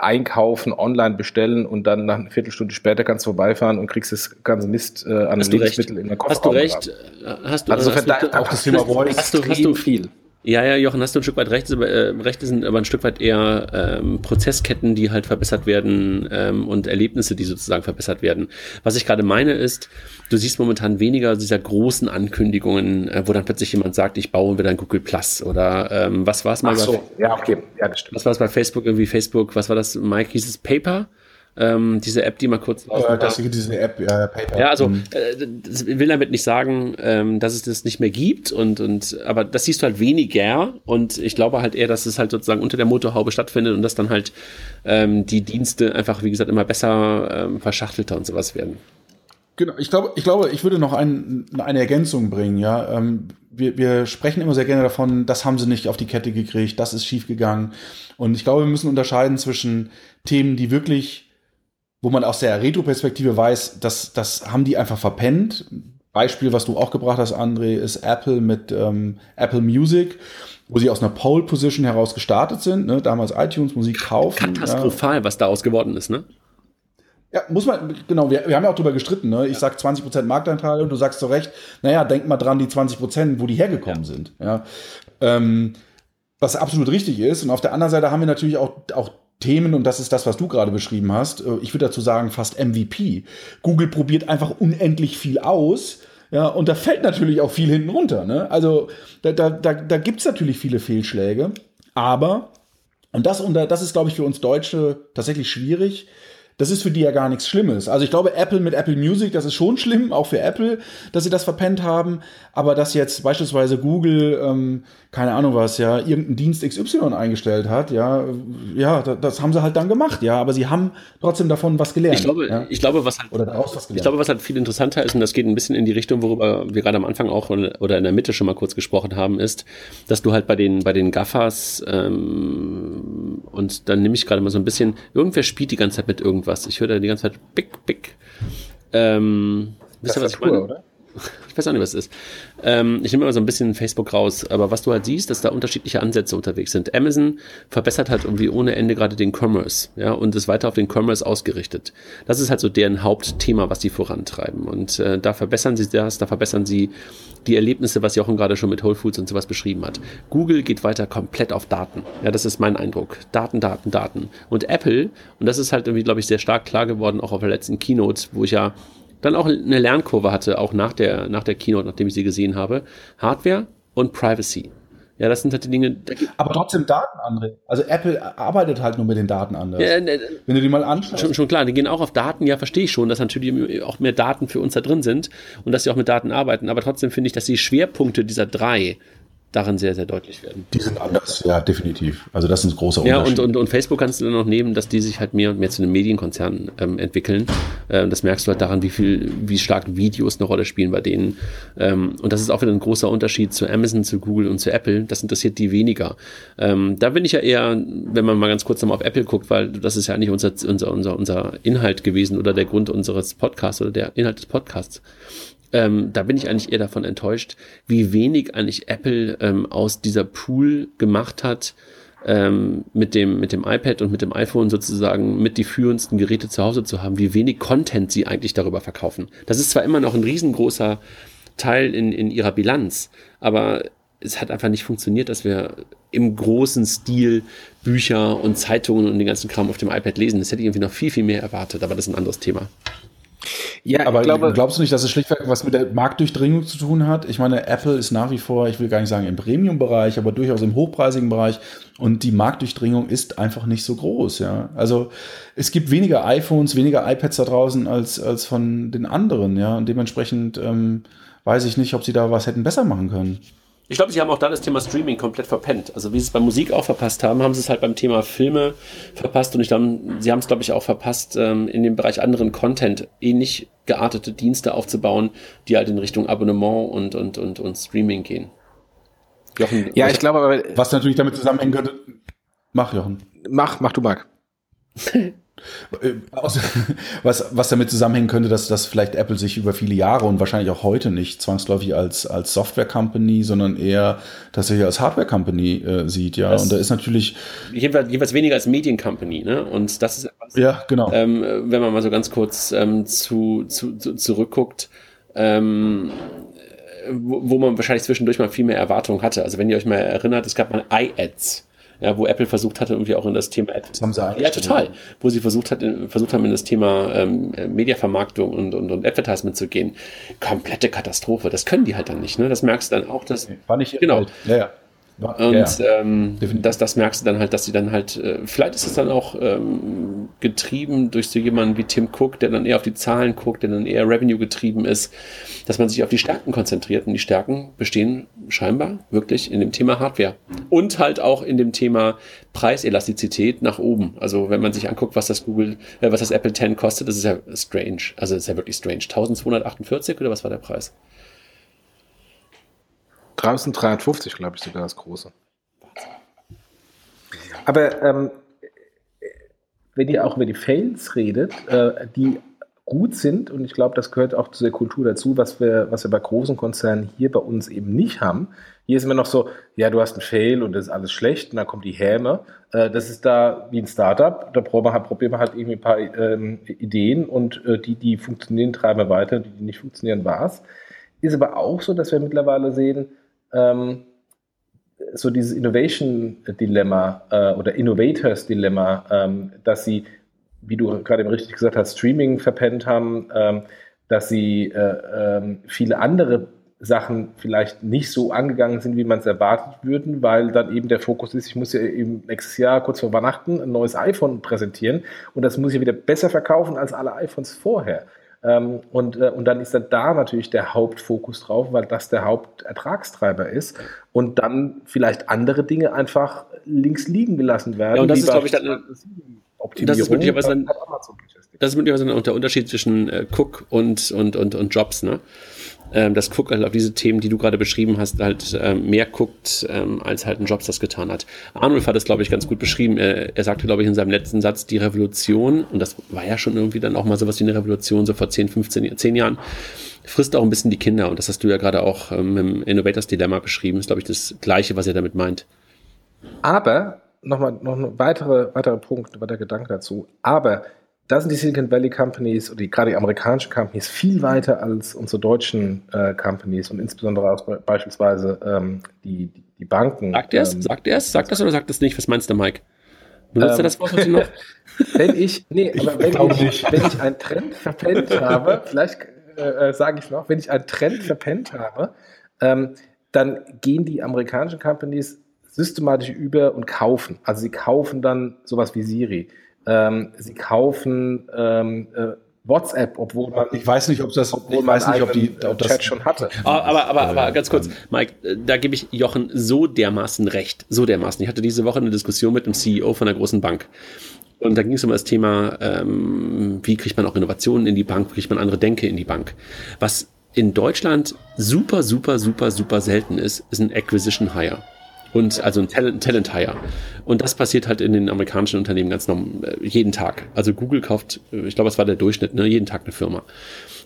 einkaufen, online bestellen und dann nach einer Viertelstunde später kannst du vorbeifahren und kriegst das ganze Mist äh, an Lebensmitteln in der Kofferraum. Hast du recht? Hast du, also hast du, auch das Thema Voice hast du, hast du viel. Ja, ja, Jochen, hast du ein Stück weit recht. Äh, recht sind aber ein Stück weit eher ähm, Prozessketten, die halt verbessert werden ähm, und Erlebnisse, die sozusagen verbessert werden. Was ich gerade meine ist, du siehst momentan weniger dieser großen Ankündigungen, äh, wo dann plötzlich jemand sagt, ich baue wieder ein Google Plus oder ähm, was war es mal? Ach so, bei, ja, okay, ja, das stimmt. Was war es bei Facebook irgendwie Facebook? Was war das? Mike hieß es Paper? Ähm, diese App, die mal kurz ja, das ist diese App, ja, PayPal. Ja, also mhm. äh, will damit nicht sagen, ähm, dass es das nicht mehr gibt und und aber das siehst du halt weniger und ich glaube halt eher, dass es halt sozusagen unter der Motorhaube stattfindet und dass dann halt ähm, die Dienste einfach, wie gesagt, immer besser ähm, verschachtelter und sowas werden. Genau, ich glaube, ich glaube, ich würde noch ein, eine Ergänzung bringen, ja. Ähm, wir, wir sprechen immer sehr gerne davon, das haben sie nicht auf die Kette gekriegt, das ist schiefgegangen. Und ich glaube, wir müssen unterscheiden zwischen Themen, die wirklich wo man aus der Retro-Perspektive weiß, dass das haben die einfach verpennt. Beispiel, was du auch gebracht hast, André, ist Apple mit ähm, Apple Music, wo sie aus einer Pole Position heraus gestartet sind, ne? damals iTunes Musik kaufen. Katastrophal, ja. was daraus geworden ist, ne? Ja, muss man, genau, wir, wir haben ja auch drüber gestritten, ne? Ich ja. sag 20% Marktanteil und du sagst zu Recht, naja, denk mal dran, die 20%, wo die hergekommen ja. sind. Ja. Ähm, was absolut richtig ist. Und auf der anderen Seite haben wir natürlich auch, auch Themen, und das ist das, was du gerade beschrieben hast. Äh, ich würde dazu sagen, fast MVP. Google probiert einfach unendlich viel aus. Ja, und da fällt natürlich auch viel hinten runter. Ne? Also da, da, da, da gibt es natürlich viele Fehlschläge. Aber, und das, und das ist, glaube ich, für uns Deutsche tatsächlich schwierig, das ist für die ja gar nichts Schlimmes. Also ich glaube, Apple mit Apple Music, das ist schon schlimm, auch für Apple, dass sie das verpennt haben. Aber dass jetzt beispielsweise Google, ähm, keine Ahnung was, ja, irgendeinen Dienst XY eingestellt hat, ja, ja, das haben sie halt dann gemacht, ja. Aber sie haben trotzdem davon was gelernt. Ich glaube, ja? ich glaube, was halt, oder daraus was gelernt. Ich glaube, was halt viel interessanter ist, und das geht ein bisschen in die Richtung, worüber wir gerade am Anfang auch oder in der Mitte schon mal kurz gesprochen haben, ist, dass du halt bei den, bei den Gaffers, ähm, und dann nehme ich gerade mal so ein bisschen, irgendwer spielt die ganze Zeit mit irgendwas was. Ich höre da die ganze Zeit Pick, Pick. Ähm, wisst ihr, was ich meine? Oder? Ich weiß auch nicht, was es ist. Ähm, ich nehme immer so ein bisschen Facebook raus, aber was du halt siehst, dass da unterschiedliche Ansätze unterwegs sind. Amazon verbessert halt irgendwie ohne Ende gerade den Commerce, ja, und ist weiter auf den Commerce ausgerichtet. Das ist halt so deren Hauptthema, was sie vorantreiben. Und äh, da verbessern sie das, da verbessern sie die Erlebnisse, was Jochen gerade schon mit Whole Foods und sowas beschrieben hat. Google geht weiter komplett auf Daten. Ja, das ist mein Eindruck. Daten, Daten, Daten. Und Apple, und das ist halt irgendwie, glaube ich, sehr stark klar geworden, auch auf der letzten Keynote, wo ich ja dann auch eine Lernkurve hatte, auch nach der, nach der Keynote, nachdem ich sie gesehen habe. Hardware und Privacy. Ja, das sind halt die Dinge. Aber trotzdem Daten, André. Also Apple arbeitet halt nur mit den Daten anders. Ja, ne, Wenn du die mal anschaust. Schon, schon klar, die gehen auch auf Daten, ja, verstehe ich schon, dass natürlich auch mehr Daten für uns da drin sind und dass sie auch mit Daten arbeiten. Aber trotzdem finde ich, dass die Schwerpunkte dieser drei darin sehr, sehr deutlich werden. Die sind anders, ja, definitiv. Also das ist ein großer Unterschied. Ja, und, und, und Facebook kannst du dann noch nehmen, dass die sich halt mehr und mehr zu einem Medienkonzern ähm, entwickeln. Ähm, das merkst du halt daran, wie viel, wie stark Videos eine Rolle spielen bei denen. Ähm, und das ist auch wieder ein großer Unterschied zu Amazon, zu Google und zu Apple. Das interessiert die weniger. Ähm, da bin ich ja eher, wenn man mal ganz kurz nochmal auf Apple guckt, weil das ist ja eigentlich unser, unser, unser, unser Inhalt gewesen oder der Grund unseres Podcasts oder der Inhalt des Podcasts. Ähm, da bin ich eigentlich eher davon enttäuscht, wie wenig eigentlich Apple ähm, aus dieser Pool gemacht hat, ähm, mit, dem, mit dem iPad und mit dem iPhone sozusagen mit die führendsten Geräte zu Hause zu haben, wie wenig Content sie eigentlich darüber verkaufen. Das ist zwar immer noch ein riesengroßer Teil in, in ihrer Bilanz, aber es hat einfach nicht funktioniert, dass wir im großen Stil Bücher und Zeitungen und den ganzen Kram auf dem iPad lesen. Das hätte ich irgendwie noch viel, viel mehr erwartet, aber das ist ein anderes Thema. Ja, aber glaube, glaubst du nicht, dass es schlichtweg was mit der Marktdurchdringung zu tun hat? Ich meine, Apple ist nach wie vor, ich will gar nicht sagen im Premium-Bereich, aber durchaus im hochpreisigen Bereich und die Marktdurchdringung ist einfach nicht so groß, ja. Also es gibt weniger iPhones, weniger iPads da draußen als, als von den anderen, ja. Und dementsprechend ähm, weiß ich nicht, ob sie da was hätten besser machen können. Ich glaube, sie haben auch da das Thema Streaming komplett verpennt. Also wie sie es bei Musik auch verpasst haben, haben sie es halt beim Thema Filme verpasst und ich glaube, sie haben es, glaube ich, auch verpasst, ähm, in dem Bereich anderen Content ähnlich geartete Dienste aufzubauen, die halt in Richtung Abonnement und, und, und, und Streaming gehen. Jochen, ja, ich glaube aber. Was natürlich damit zusammenhängen könnte. Mach, Jochen. Mach, mach du, Marc. Was, was damit zusammenhängen könnte, dass, dass vielleicht Apple sich über viele Jahre und wahrscheinlich auch heute nicht zwangsläufig als, als Software-Company, sondern eher tatsächlich als Hardware-Company äh, sieht, ja. Das und da ist natürlich. Jeweils, jeweils weniger als Medien-Company, ne? Und das ist etwas, ja, genau. Ähm, wenn man mal so ganz kurz ähm, zu, zu, zu, zurückguckt, ähm, wo, wo man wahrscheinlich zwischendurch mal viel mehr Erwartungen hatte. Also wenn ihr euch mal erinnert, es gab mal iAds ja, wo Apple versucht hatte, irgendwie auch in das Thema App. Das haben sie Ja, total. Wo sie versucht hat, versucht haben, in das Thema ähm, Mediavermarktung und, und, und Advertisement zu gehen. Komplette Katastrophe. Das können die halt dann nicht. Ne? Das merkst du dann auch, dass. War nicht genau. Ja, ja. Und ja, ähm, das, das merkst du dann halt, dass sie dann halt, äh, vielleicht ist es dann auch ähm, getrieben durch so jemanden wie Tim Cook, der dann eher auf die Zahlen guckt, der dann eher Revenue getrieben ist, dass man sich auf die Stärken konzentriert. Und die Stärken bestehen scheinbar wirklich in dem Thema Hardware. Und halt auch in dem Thema Preiselastizität nach oben. Also wenn man sich anguckt, was das Google, äh, was das Apple 10 kostet, das ist ja strange. Also das ist ja wirklich strange. 1248 oder was war der Preis? 1353, glaube ich, sogar das große. Aber ähm, wenn ihr auch über die Fails redet, äh, die gut sind und ich glaube, das gehört auch zu der Kultur dazu, was wir, was wir bei großen Konzernen hier bei uns eben nicht haben. Hier ist immer noch so, ja, du hast einen Fail und das ist alles schlecht und dann kommt die Häme. Äh, das ist da wie ein Startup, da probieren wir halt, probieren wir halt irgendwie ein paar ähm, Ideen und äh, die, die funktionieren, treiben wir weiter, die, die nicht funktionieren, war's. Ist aber auch so, dass wir mittlerweile sehen, ähm, so dieses Innovation-Dilemma äh, oder Innovators-Dilemma, ähm, dass sie wie du gerade richtig gesagt hast, Streaming verpennt haben, ähm, dass sie äh, ähm, viele andere Sachen vielleicht nicht so angegangen sind, wie man es erwartet würden, weil dann eben der Fokus ist, ich muss ja eben nächstes Jahr kurz vor Weihnachten ein neues iPhone präsentieren und das muss ich wieder besser verkaufen als alle iPhones vorher. Ähm, und, äh, und dann ist dann da natürlich der Hauptfokus drauf, weil das der Hauptertragstreiber ist und dann vielleicht andere Dinge einfach links liegen gelassen werden. Ja, und das ist, glaube ich, dann, Optimierung. Das ist möglicherweise dann, das ist möglicherweise dann der Unterschied zwischen äh, Cook und, und, und, und Jobs, ne? Ähm, dass Cook halt auf diese Themen, die du gerade beschrieben hast, halt ähm, mehr guckt, ähm, als halt ein Jobs das getan hat. Arnulf hat es, glaube ich, ganz gut beschrieben. Er, er sagte, glaube ich, in seinem letzten Satz, die Revolution, und das war ja schon irgendwie dann auch mal sowas wie eine Revolution, so vor 10, 15, 10 Jahren, frisst auch ein bisschen die Kinder. Und das hast du ja gerade auch ähm, im Innovators Dilemma beschrieben. Ist, glaube ich, das Gleiche, was er damit meint. Aber nochmal noch ein weitere, weiterer Punkt, weiterer Gedanke dazu. Aber da sind die Silicon Valley Companies oder die, gerade die amerikanischen Companies viel weiter als unsere deutschen äh, Companies und insbesondere auch beispielsweise ähm, die, die, Banken. Sagt er es? Ähm, sagt er es? Sagt das oder sagt es nicht? Was meinst du, Mike? Benutzt ähm, er das Wort noch? wenn ich, nee, aber wenn ich, wenn ich einen Trend verpennt habe, vielleicht äh, äh sage ich noch, wenn ich einen Trend verpennt habe, ähm, dann gehen die amerikanischen Companies systematisch über und kaufen. Also sie kaufen dann sowas wie Siri. Ähm, sie kaufen ähm, äh, WhatsApp, obwohl man ich weiß nicht, ob das obwohl ich weiß nicht, ob die ob das Chat schon hatte. Aber aber aber, aber ganz kurz, Mike, äh, da gebe ich Jochen so dermaßen recht, so dermaßen. Ich hatte diese Woche eine Diskussion mit dem CEO von einer großen Bank. Und da ging es um das Thema, ähm, wie kriegt man auch Innovationen in die Bank, wie kriegt man andere Denke in die Bank. Was in Deutschland super, super, super, super selten ist, ist ein Acquisition Hire und also ein Talent, Talent Hire. Und das passiert halt in den amerikanischen Unternehmen ganz normal, äh, jeden Tag. Also Google kauft, äh, ich glaube, es war der Durchschnitt, ne, jeden Tag eine Firma.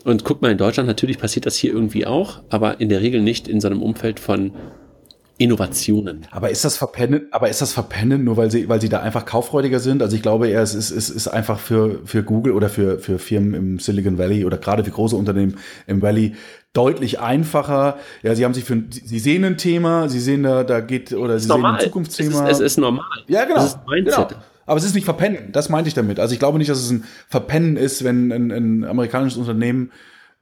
Und guck mal, in Deutschland natürlich passiert das hier irgendwie auch, aber in der Regel nicht in so einem Umfeld von Innovationen. Aber ist das verpennen, aber ist das verpennen, nur weil sie, weil sie da einfach kauffreudiger sind? Also ich glaube eher, es ist, es ist einfach für, für Google oder für, für Firmen im Silicon Valley oder gerade für große Unternehmen im Valley deutlich einfacher. Ja, sie haben sich für, sie sehen ein Thema, sie sehen da, da geht, oder sie normal. sehen ein Zukunftsthema. Es ist, es ist normal. Ja, genau. Es ist Mindset. Genau. Aber es ist nicht verpennen. Das meinte ich damit. Also ich glaube nicht, dass es ein Verpennen ist, wenn ein, ein amerikanisches Unternehmen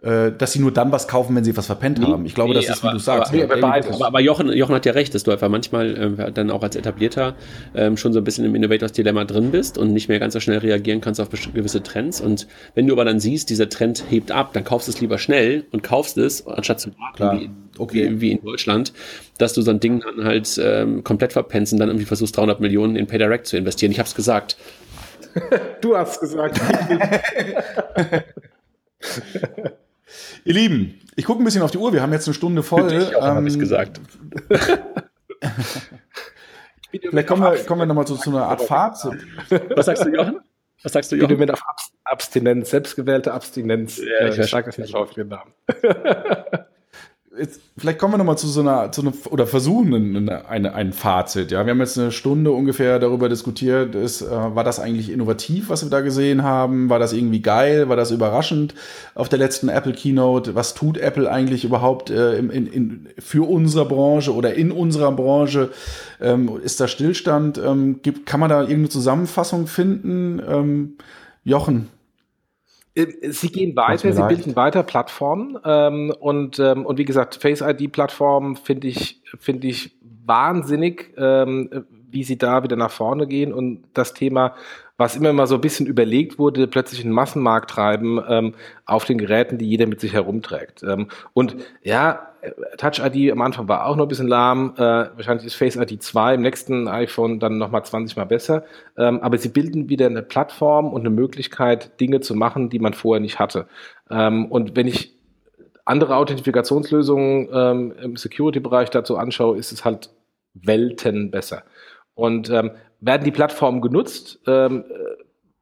dass sie nur dann was kaufen, wenn sie was verpennt nee, haben. Ich glaube, nee, das ist, aber, wie du sagst. Aber, aber, aber, aber Jochen, Jochen hat ja recht, dass du einfach manchmal äh, dann auch als Etablierter ähm, schon so ein bisschen im Innovators-Dilemma drin bist und nicht mehr ganz so schnell reagieren kannst auf gewisse Trends. Und wenn du aber dann siehst, dieser Trend hebt ab, dann kaufst du es lieber schnell und kaufst es, anstatt zu warten, wie, okay. wie, wie, in Deutschland, dass du so ein Ding dann halt ähm, komplett verpennst und dann irgendwie versuchst, 300 Millionen in PayDirect zu investieren. Ich habe es gesagt. du hast gesagt. Ihr Lieben, ich gucke ein bisschen auf die Uhr. Wir haben jetzt eine Stunde voll. Dich auch, ähm, habe ich gesagt. Vielleicht kommen wir, kommen wir nochmal zu, zu einer Art Fazit. Was sagst du, Jochen? Was sagst du, Jochen? Ich bin auf Abstinenz, selbstgewählte Abstinenz. Ja, ich äh, sage das nicht auf ihren Namen. jetzt, vielleicht kommen wir nochmal zu so einer, zu einer oder versuchen eine, eine, ein Fazit. Ja, wir haben jetzt eine Stunde ungefähr darüber diskutiert. Ist, äh, war das eigentlich innovativ, was wir da gesehen haben? War das irgendwie geil? War das überraschend auf der letzten Apple Keynote? Was tut Apple eigentlich überhaupt äh, in, in, für unsere Branche oder in unserer Branche? Ähm, ist da Stillstand? Ähm, gibt, kann man da irgendeine Zusammenfassung finden? Ähm, Jochen, sie gehen weiter, sie bilden weiter Plattformen ähm, und, ähm, und wie gesagt, Face ID-Plattformen finde ich, finde ich wahnsinnig, ähm, wie sie da wieder nach vorne gehen. Und das Thema, was immer mal so ein bisschen überlegt wurde, plötzlich einen Massenmarkt treiben ähm, auf den Geräten, die jeder mit sich herumträgt. Ähm, und ja, Touch ID am Anfang war auch noch ein bisschen lahm. Äh, wahrscheinlich ist Face ID 2 im nächsten iPhone dann nochmal 20 Mal besser. Ähm, aber sie bilden wieder eine Plattform und eine Möglichkeit, Dinge zu machen, die man vorher nicht hatte. Ähm, und wenn ich andere Authentifikationslösungen ähm, im Security-Bereich dazu anschaue, ist es halt Welten besser. Und ähm, werden die Plattformen genutzt? Ähm,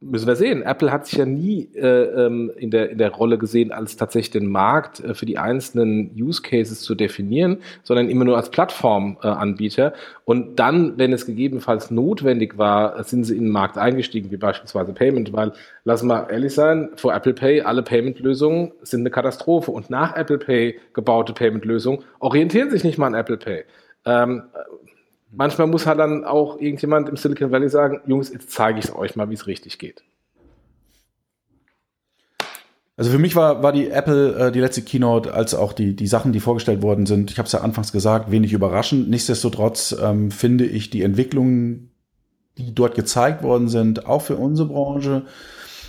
müssen wir sehen. Apple hat sich ja nie äh, ähm, in, der, in der Rolle gesehen, als tatsächlich den Markt äh, für die einzelnen Use Cases zu definieren, sondern immer nur als Plattformanbieter. Äh, und dann, wenn es gegebenenfalls notwendig war, sind sie in den Markt eingestiegen, wie beispielsweise Payment, weil, lass mal ehrlich sein, vor Apple Pay, alle Payment-Lösungen sind eine Katastrophe. Und nach Apple Pay gebaute Payment-Lösungen orientieren sich nicht mal an Apple Pay. Ähm, manchmal muss halt dann auch irgendjemand im Silicon Valley sagen, Jungs, jetzt zeige ich es euch mal, wie es richtig geht. Also für mich war, war die Apple äh, die letzte Keynote, als auch die, die Sachen, die vorgestellt worden sind, ich habe es ja anfangs gesagt, wenig überraschend. Nichtsdestotrotz ähm, finde ich die Entwicklungen, die dort gezeigt worden sind, auch für unsere Branche,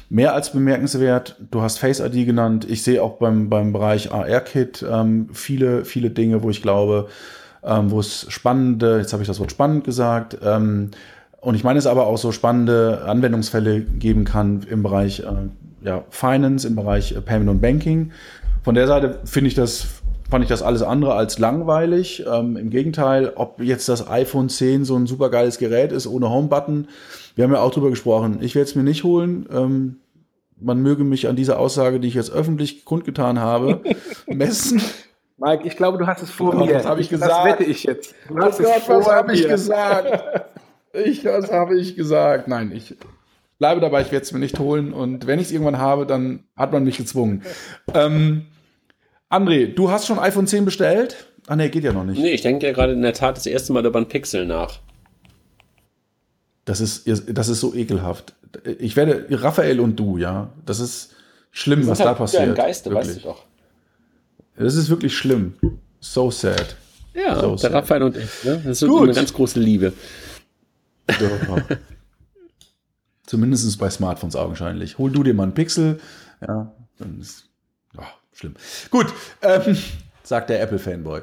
mehr als bemerkenswert. Du hast Face ID genannt. Ich sehe auch beim, beim Bereich AR-Kit ähm, viele, viele Dinge, wo ich glaube, ähm, wo es spannende, jetzt habe ich das Wort spannend gesagt, ähm, und ich meine es aber auch so spannende Anwendungsfälle geben kann im Bereich äh, ja, Finance, im Bereich äh, Payment und Banking. Von der Seite finde ich das, fand ich das alles andere als langweilig. Ähm, Im Gegenteil, ob jetzt das iPhone 10 so ein super geiles Gerät ist ohne Home-Button, wir haben ja auch drüber gesprochen. Ich werde es mir nicht holen. Ähm, man möge mich an dieser Aussage, die ich jetzt öffentlich kundgetan habe, messen. Mike, ich glaube, du hast es vor oh, mir. Was habe ich gesagt? Das wette ich jetzt. Du hast oh Gott, was habe ich gesagt? Ich, was habe ich gesagt? Nein, ich bleibe dabei, ich werde es mir nicht holen. Und wenn ich es irgendwann habe, dann hat man mich gezwungen. Ähm, André, du hast schon iPhone 10 bestellt? Ah, nee, geht ja noch nicht. Nee, ich denke ja gerade in der Tat das erste Mal über ein Pixel nach. Das ist, das ist so ekelhaft. Ich werde, Raphael und du, ja, das ist schlimm, was da passiert. Ja, im Geiste, wirklich. weißt du doch. Das ist wirklich schlimm. So sad. Ja, so der sad. Raphael und ich. Ne? Das ist Gut. eine ganz große Liebe. Ja. Zumindest bei Smartphones augenscheinlich. Hol du dir mal einen Pixel. Ja, dann ist. Oh, schlimm. Gut, ähm, sagt der Apple-Fanboy.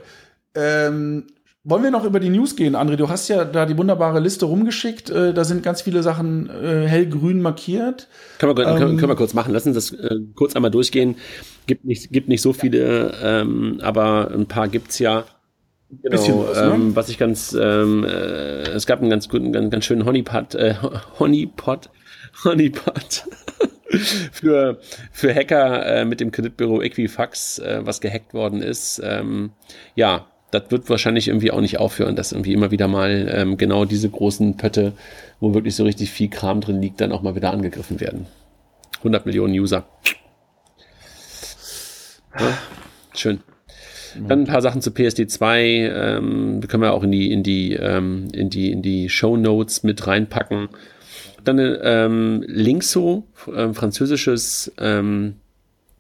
Ähm, wollen wir noch über die News gehen, André? Du hast ja da die wunderbare Liste rumgeschickt. Äh, da sind ganz viele Sachen äh, hellgrün markiert. Können wir, ähm, können, können wir kurz machen. Lass uns das äh, kurz einmal durchgehen. Gibt nicht, gibt nicht so viele, ähm, aber ein paar gibt's ja. Genau, was, ne? ähm, was ich ganz, ähm, äh, es gab einen ganz guten, ganz, ganz schönen Honeypot, äh, Honeypot, Honeypot für, für Hacker äh, mit dem Kreditbüro Equifax, äh, was gehackt worden ist. Ähm, ja, das wird wahrscheinlich irgendwie auch nicht aufhören, dass irgendwie immer wieder mal ähm, genau diese großen Pötte, wo wirklich so richtig viel Kram drin liegt, dann auch mal wieder angegriffen werden. 100 Millionen User. Ja, schön. Dann ein paar Sachen zu PSD2. Ähm, können wir auch in die, in die, ähm, in die, in die Show Notes mit reinpacken. Dann ähm, Linkso, äh, französisches ähm,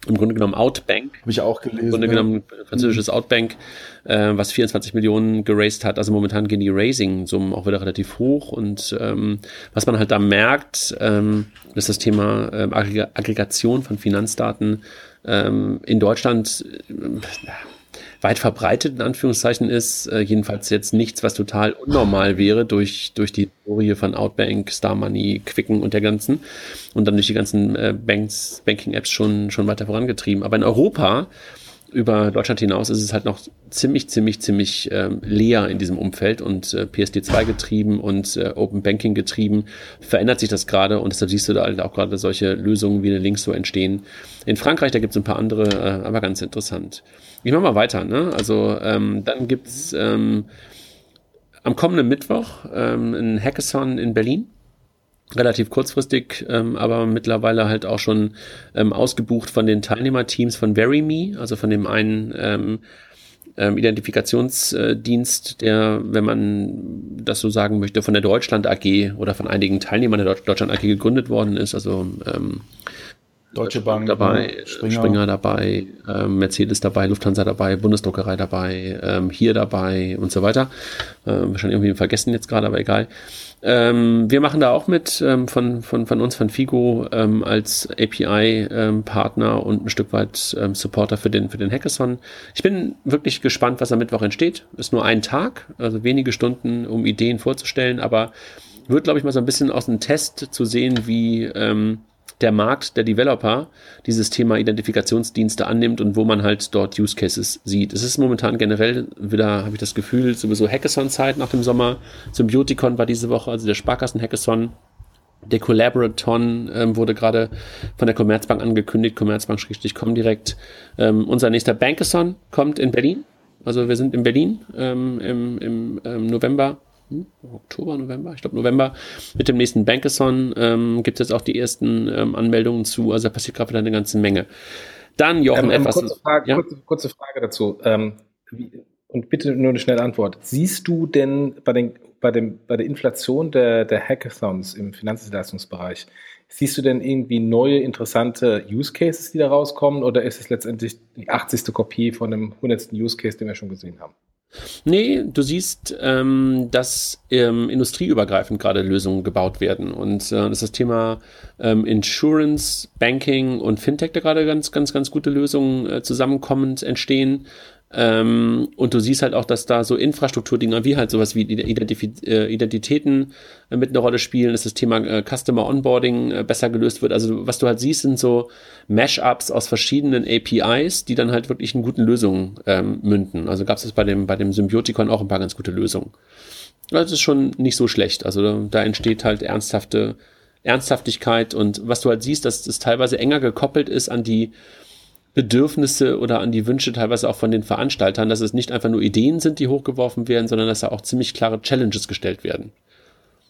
im Grunde genommen Outbank. Habe ich auch gelesen. Im Grunde ja. genommen französisches Outbank, äh, was 24 Millionen geraced hat. Also momentan gehen die Racing-Summen auch wieder relativ hoch. Und ähm, was man halt da merkt, ähm, ist das Thema ähm, Aggregation von Finanzdaten ähm, in Deutschland. Äh, weit verbreitet in Anführungszeichen ist. Äh, jedenfalls jetzt nichts, was total unnormal wäre durch, durch die Historie von Outbank, Star Money, Quicken und der ganzen und dann durch die ganzen äh, Banks, Banking-Apps schon, schon weiter vorangetrieben. Aber in Europa über Deutschland hinaus ist es halt noch ziemlich, ziemlich, ziemlich ähm, leer in diesem Umfeld und äh, PSD2 getrieben und äh, Open Banking getrieben. Verändert sich das gerade und deshalb siehst du da halt auch gerade solche Lösungen wie eine Links so entstehen. In Frankreich, da gibt es ein paar andere, äh, aber ganz interessant. Ich mache mal weiter. Ne? Also ähm, dann gibt's ähm, am kommenden Mittwoch ähm, ein Hackathon in Berlin relativ kurzfristig, ähm, aber mittlerweile halt auch schon ähm, ausgebucht von den Teilnehmerteams von VeryMe, also von dem einen ähm, Identifikationsdienst, der, wenn man das so sagen möchte, von der Deutschland AG oder von einigen Teilnehmern der Deutschland AG gegründet worden ist. Also ähm, Deutsche Bank dabei, Springer, Springer dabei, ähm, Mercedes dabei, Lufthansa dabei, Bundesdruckerei dabei, ähm, hier dabei und so weiter. Ähm, wahrscheinlich irgendwie vergessen jetzt gerade, aber egal. Ähm, wir machen da auch mit ähm, von, von, von uns, von Figo, ähm, als API-Partner ähm, und ein Stück weit ähm, Supporter für den, für den Hackathon. Ich bin wirklich gespannt, was am Mittwoch entsteht. Ist nur ein Tag, also wenige Stunden, um Ideen vorzustellen, aber wird, glaube ich, mal so ein bisschen aus dem Test zu sehen, wie ähm, der Markt der Developer dieses Thema Identifikationsdienste annimmt und wo man halt dort Use Cases sieht. Es ist momentan generell wieder, habe ich das Gefühl, sowieso Hackathon-Zeit nach dem Sommer. Symbioticon war diese Woche, also der Sparkassen-Hackathon. Der Collaboraton ähm, wurde gerade von der Commerzbank angekündigt, Commerzbank-com direkt. Ähm, unser nächster Bankathon kommt in Berlin. Also wir sind in Berlin ähm, im, im ähm, November, hm, Oktober, November, ich glaube November, mit dem nächsten Bankathon ähm, gibt es jetzt auch die ersten ähm, Anmeldungen zu. Also da passiert gerade wieder eine ganze Menge. Dann Jochen Ähm, etwas. kurze, Frage, ja? kurze, kurze Frage dazu. Ähm, wie, und bitte nur eine schnelle Antwort. Siehst du denn bei, den, bei, dem, bei der Inflation der, der Hackathons im Finanzdienstleistungsbereich, siehst du denn irgendwie neue interessante Use Cases, die da rauskommen, oder ist es letztendlich die 80. Kopie von dem 100. Use Case, den wir schon gesehen haben? Nee, du siehst, ähm, dass ähm, industrieübergreifend gerade Lösungen gebaut werden. Und äh, das ist das Thema ähm, Insurance, Banking und Fintech, da gerade ganz, ganz, ganz gute Lösungen äh, zusammenkommend entstehen. Ähm, und du siehst halt auch, dass da so Infrastrukturdinger wie halt sowas wie die Identifi äh, Identitäten äh, mit einer Rolle spielen, dass das Thema äh, Customer Onboarding äh, besser gelöst wird. Also was du halt siehst, sind so Mashups aus verschiedenen APIs, die dann halt wirklich in guten Lösungen ähm, münden. Also gab es bei dem, bei dem Symbiotikon auch ein paar ganz gute Lösungen. Das ist schon nicht so schlecht. Also da, da entsteht halt ernsthafte Ernsthaftigkeit und was du halt siehst, dass das teilweise enger gekoppelt ist an die Bedürfnisse oder an die Wünsche teilweise auch von den Veranstaltern, dass es nicht einfach nur Ideen sind, die hochgeworfen werden, sondern dass da auch ziemlich klare Challenges gestellt werden.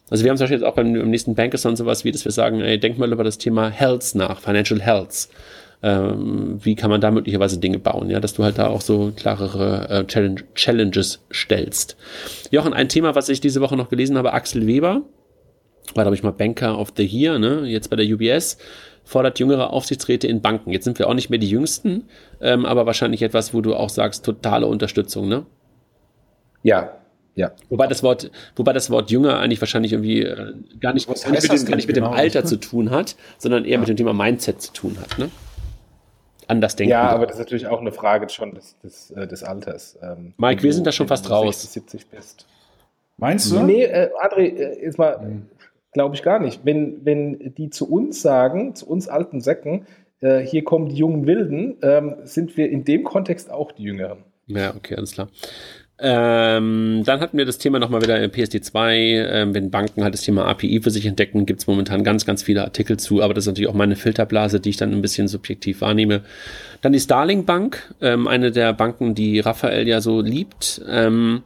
Also wir haben zum Beispiel jetzt auch beim, im nächsten Bankathon sowas wie, dass wir sagen, ey, denk mal über das Thema Health nach, Financial Health. Ähm, wie kann man da möglicherweise Dinge bauen, ja, dass du halt da auch so klarere äh, Challenge, Challenges stellst. Jochen, ein Thema, was ich diese Woche noch gelesen habe, Axel Weber, war, glaube ich, mal Banker of the Year, ne, jetzt bei der UBS, fordert jüngere Aufsichtsräte in Banken. Jetzt sind wir auch nicht mehr die Jüngsten, ähm, aber wahrscheinlich etwas, wo du auch sagst, totale Unterstützung, ne? Ja, ja. Wobei das Wort, wobei das Wort jünger eigentlich wahrscheinlich irgendwie äh, gar nicht, Was gar nicht mit, dem, gar nicht mit dem genau? Alter zu tun hat, sondern eher mit dem Thema Mindset zu tun hat, ne? Anders denken. Ja, aber das ist natürlich auch eine Frage schon des, des, äh, des Alters. Ähm, Mike, wir sind da schon fast raus. 60, 70 bist. Meinst du? Nee, äh, Adri, äh, jetzt mal, glaube ich gar nicht. Wenn, wenn die zu uns sagen, zu uns alten Säcken, äh, hier kommen die jungen Wilden, ähm, sind wir in dem Kontext auch die Jüngeren. Ja, okay, alles klar. Ähm, dann hatten wir das Thema nochmal wieder im PSD2, ähm, wenn Banken halt das Thema API für sich entdecken, gibt es momentan ganz, ganz viele Artikel zu, aber das ist natürlich auch meine Filterblase, die ich dann ein bisschen subjektiv wahrnehme. Dann die Starling Bank, ähm, eine der Banken, die Raphael ja so liebt, ähm,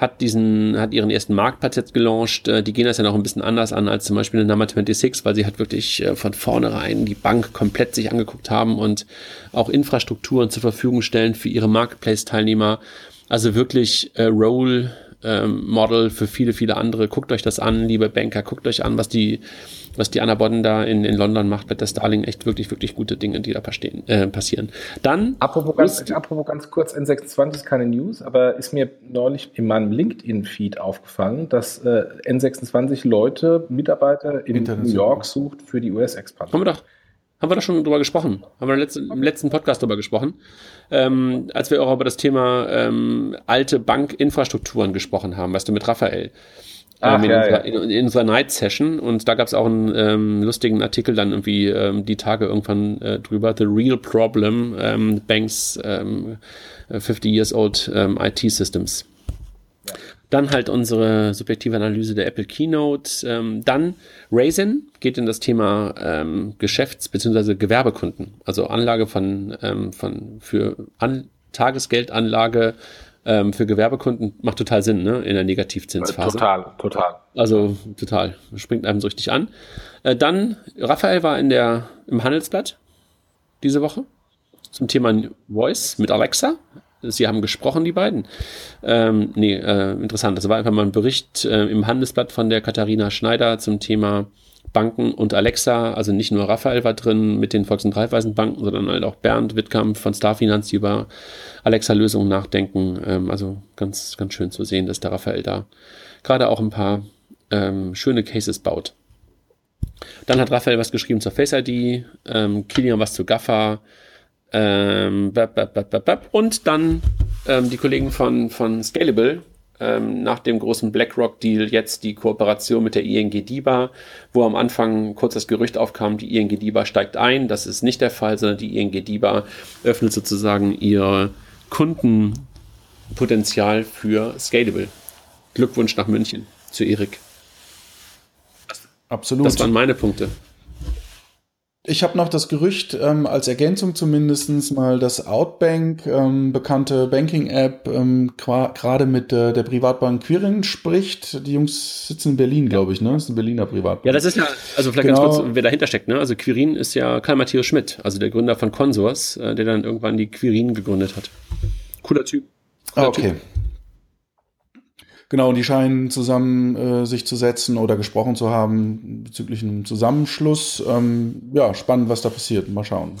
hat diesen, hat ihren ersten Marktplatz jetzt gelauncht. Äh, die gehen das ja noch ein bisschen anders an als zum Beispiel eine Number 26, weil sie halt wirklich äh, von vornherein die Bank komplett sich angeguckt haben und auch Infrastrukturen zur Verfügung stellen für ihre Marketplace-Teilnehmer. Also wirklich äh, Role ähm, Model für viele, viele andere. Guckt euch das an, liebe Banker, guckt euch an, was die, was die Anna Bodden da in, in London macht mit der Starling. Echt wirklich, wirklich gute Dinge, die da pastehen, äh, passieren. Dann Apropos ganz, apropos ganz kurz, N26 ist keine News, aber ist mir neulich in meinem LinkedIn-Feed aufgefallen, dass äh, N26 Leute, Mitarbeiter in New. York sucht für die US-Expansion. Haben wir doch, haben wir doch schon drüber gesprochen. Haben wir im letzten, im letzten Podcast drüber gesprochen. Ähm, als wir auch über das Thema ähm, alte Bankinfrastrukturen gesprochen haben, weißt du, mit Raphael. Ach, ähm, in, ja, unserer, ja. in, in unserer Night Session und da gab es auch einen ähm, lustigen Artikel dann irgendwie ähm, die Tage irgendwann äh, drüber. The Real Problem, ähm, Banks ähm, 50 Years Old ähm, IT Systems. Dann halt unsere subjektive Analyse der Apple Keynote. Ähm, dann Raisin geht in das Thema ähm, Geschäfts- bzw. Gewerbekunden. Also Anlage von, ähm, von für An Tagesgeldanlage ähm, für Gewerbekunden macht total Sinn, ne? In der Negativzinsphase. Total, total. Also total. Springt einem so richtig an. Äh, dann, Raphael war in der, im Handelsblatt diese Woche zum Thema Voice mit Alexa. Sie haben gesprochen, die beiden. Ähm, nee, äh, interessant. Das war einfach mal ein Bericht äh, im Handelsblatt von der Katharina Schneider zum Thema Banken und Alexa. Also nicht nur Raphael war drin mit den Volks- und Raiffeisenbanken, sondern halt auch Bernd Wittkamp von Starfinanz, die über Alexa-Lösungen nachdenken. Ähm, also ganz, ganz schön zu sehen, dass der Raphael da gerade auch ein paar ähm, schöne Cases baut. Dann hat Raphael was geschrieben zur Face ID, ähm, Kilian was zu Gaffa, ähm, bap, bap, bap, bap, bap. und dann ähm, die Kollegen von, von Scalable ähm, nach dem großen BlackRock-Deal jetzt die Kooperation mit der ING DIBA, wo am Anfang kurz das Gerücht aufkam, die ING DIBA steigt ein. Das ist nicht der Fall, sondern die ING DIBA öffnet sozusagen ihr Kundenpotenzial für Scalable. Glückwunsch nach München zu Erik. Absolut. Das waren meine Punkte. Ich habe noch das Gerücht, ähm, als Ergänzung zumindest mal, dass Outbank, ähm, bekannte Banking-App, ähm, gerade mit äh, der Privatbank Quirin spricht. Die Jungs sitzen in Berlin, glaube ich, ne? Das ist ein Berliner Privatbank. Ja, das ist ja, also vielleicht genau. ganz kurz, wer dahinter steckt, ne? Also Quirin ist ja Karl Matthias Schmidt, also der Gründer von Consors, äh, der dann irgendwann die Quirin gegründet hat. Cooler Typ. Cooler ah, okay. Typ. Genau, und die scheinen zusammen äh, sich zu setzen oder gesprochen zu haben bezüglich einem Zusammenschluss. Ähm, ja, spannend, was da passiert. Mal schauen.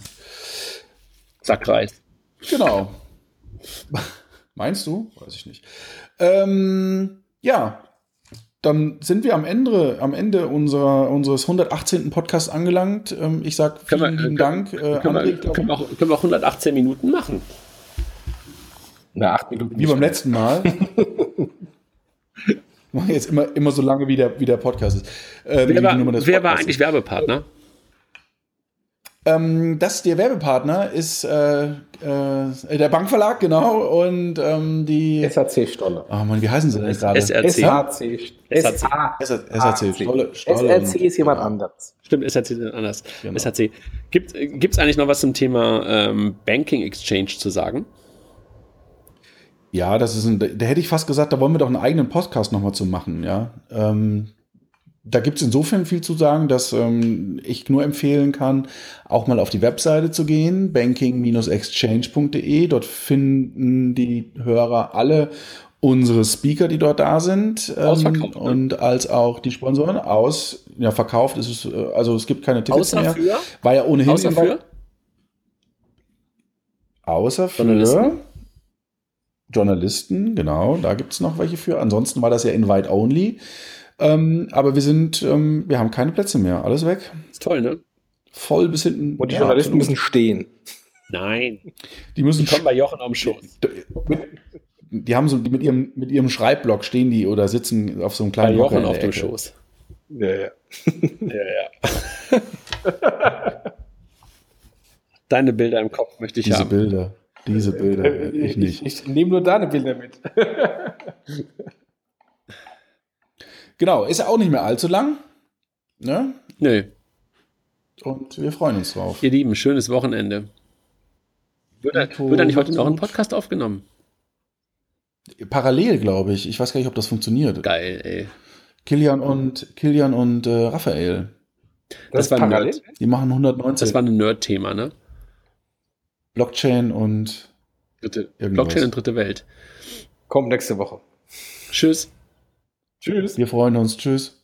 Sackreis. Genau. Meinst du? Weiß ich nicht. Ähm, ja, dann sind wir am Ende, am Ende unserer, unseres 118. Podcasts angelangt. Ähm, ich sage vielen lieben Dank. Äh, können, André, wir, können, wir auch, können wir auch 118 Minuten machen? Na, acht Minuten. Wie beim letzten Mal. Machen jetzt immer, immer so lange, wie der, wie der Podcast ist. Äh, wer war, wer war eigentlich Werbepartner? Ähm, das der Werbepartner ist äh, äh, der Bankverlag, genau, und ähm, die SAC Stolle. Oh Mann, wie heißen sie denn gerade? SRC. SAC. SAC. Stolle, Stolle SRC ist jemand anders. Stimmt, SAC ist anders. Genau. SAC. Gibt es eigentlich noch was zum Thema ähm, Banking Exchange zu sagen? Ja, das ist ein, da hätte ich fast gesagt, da wollen wir doch einen eigenen Podcast nochmal zu machen, ja. Ähm, da gibt es insofern viel zu sagen, dass ähm, ich nur empfehlen kann, auch mal auf die Webseite zu gehen, banking-exchange.de. Dort finden die Hörer alle unsere Speaker, die dort da sind, ähm, ne? und als auch die Sponsoren aus. Ja, verkauft ist es, äh, also es gibt keine Tickets Außer mehr. Für? War ja ohnehin. Außer für? Außer für. Journalisten, genau, da gibt es noch welche für. Ansonsten war das ja Invite Only. Ähm, aber wir sind, ähm, wir haben keine Plätze mehr, alles weg. Ist toll, ne? Voll bis hinten. Und die ja, Journalisten müssen stehen. Nein. Die müssen. Die kommen bei Jochen am Schoß. Die haben so mit ihrem, mit ihrem Schreibblock stehen die oder sitzen auf so einem kleinen Bei Jochen auf dem Schoß. Ja, ja. ja, ja. Deine Bilder im Kopf möchte ich Diese haben. Diese Bilder. Diese Bilder, äh, ich nicht. Ich, ich nehme nur deine Bilder mit. genau, ist ja auch nicht mehr allzu lang. Ne? Nö. Und wir freuen uns drauf. Ihr Lieben, schönes Wochenende. Wird, da, wird da nicht heute noch ein Podcast aufgenommen? Parallel, glaube ich. Ich weiß gar nicht, ob das funktioniert. Geil, ey. Kilian und, Kilian und äh, Raphael. Das, das war parallel? Nerd. Die machen 190. Das war ein Nerd-Thema, ne? Blockchain und dritte, Blockchain und dritte Welt. Kommt nächste Woche. Tschüss. Tschüss. Wir freuen uns. Tschüss.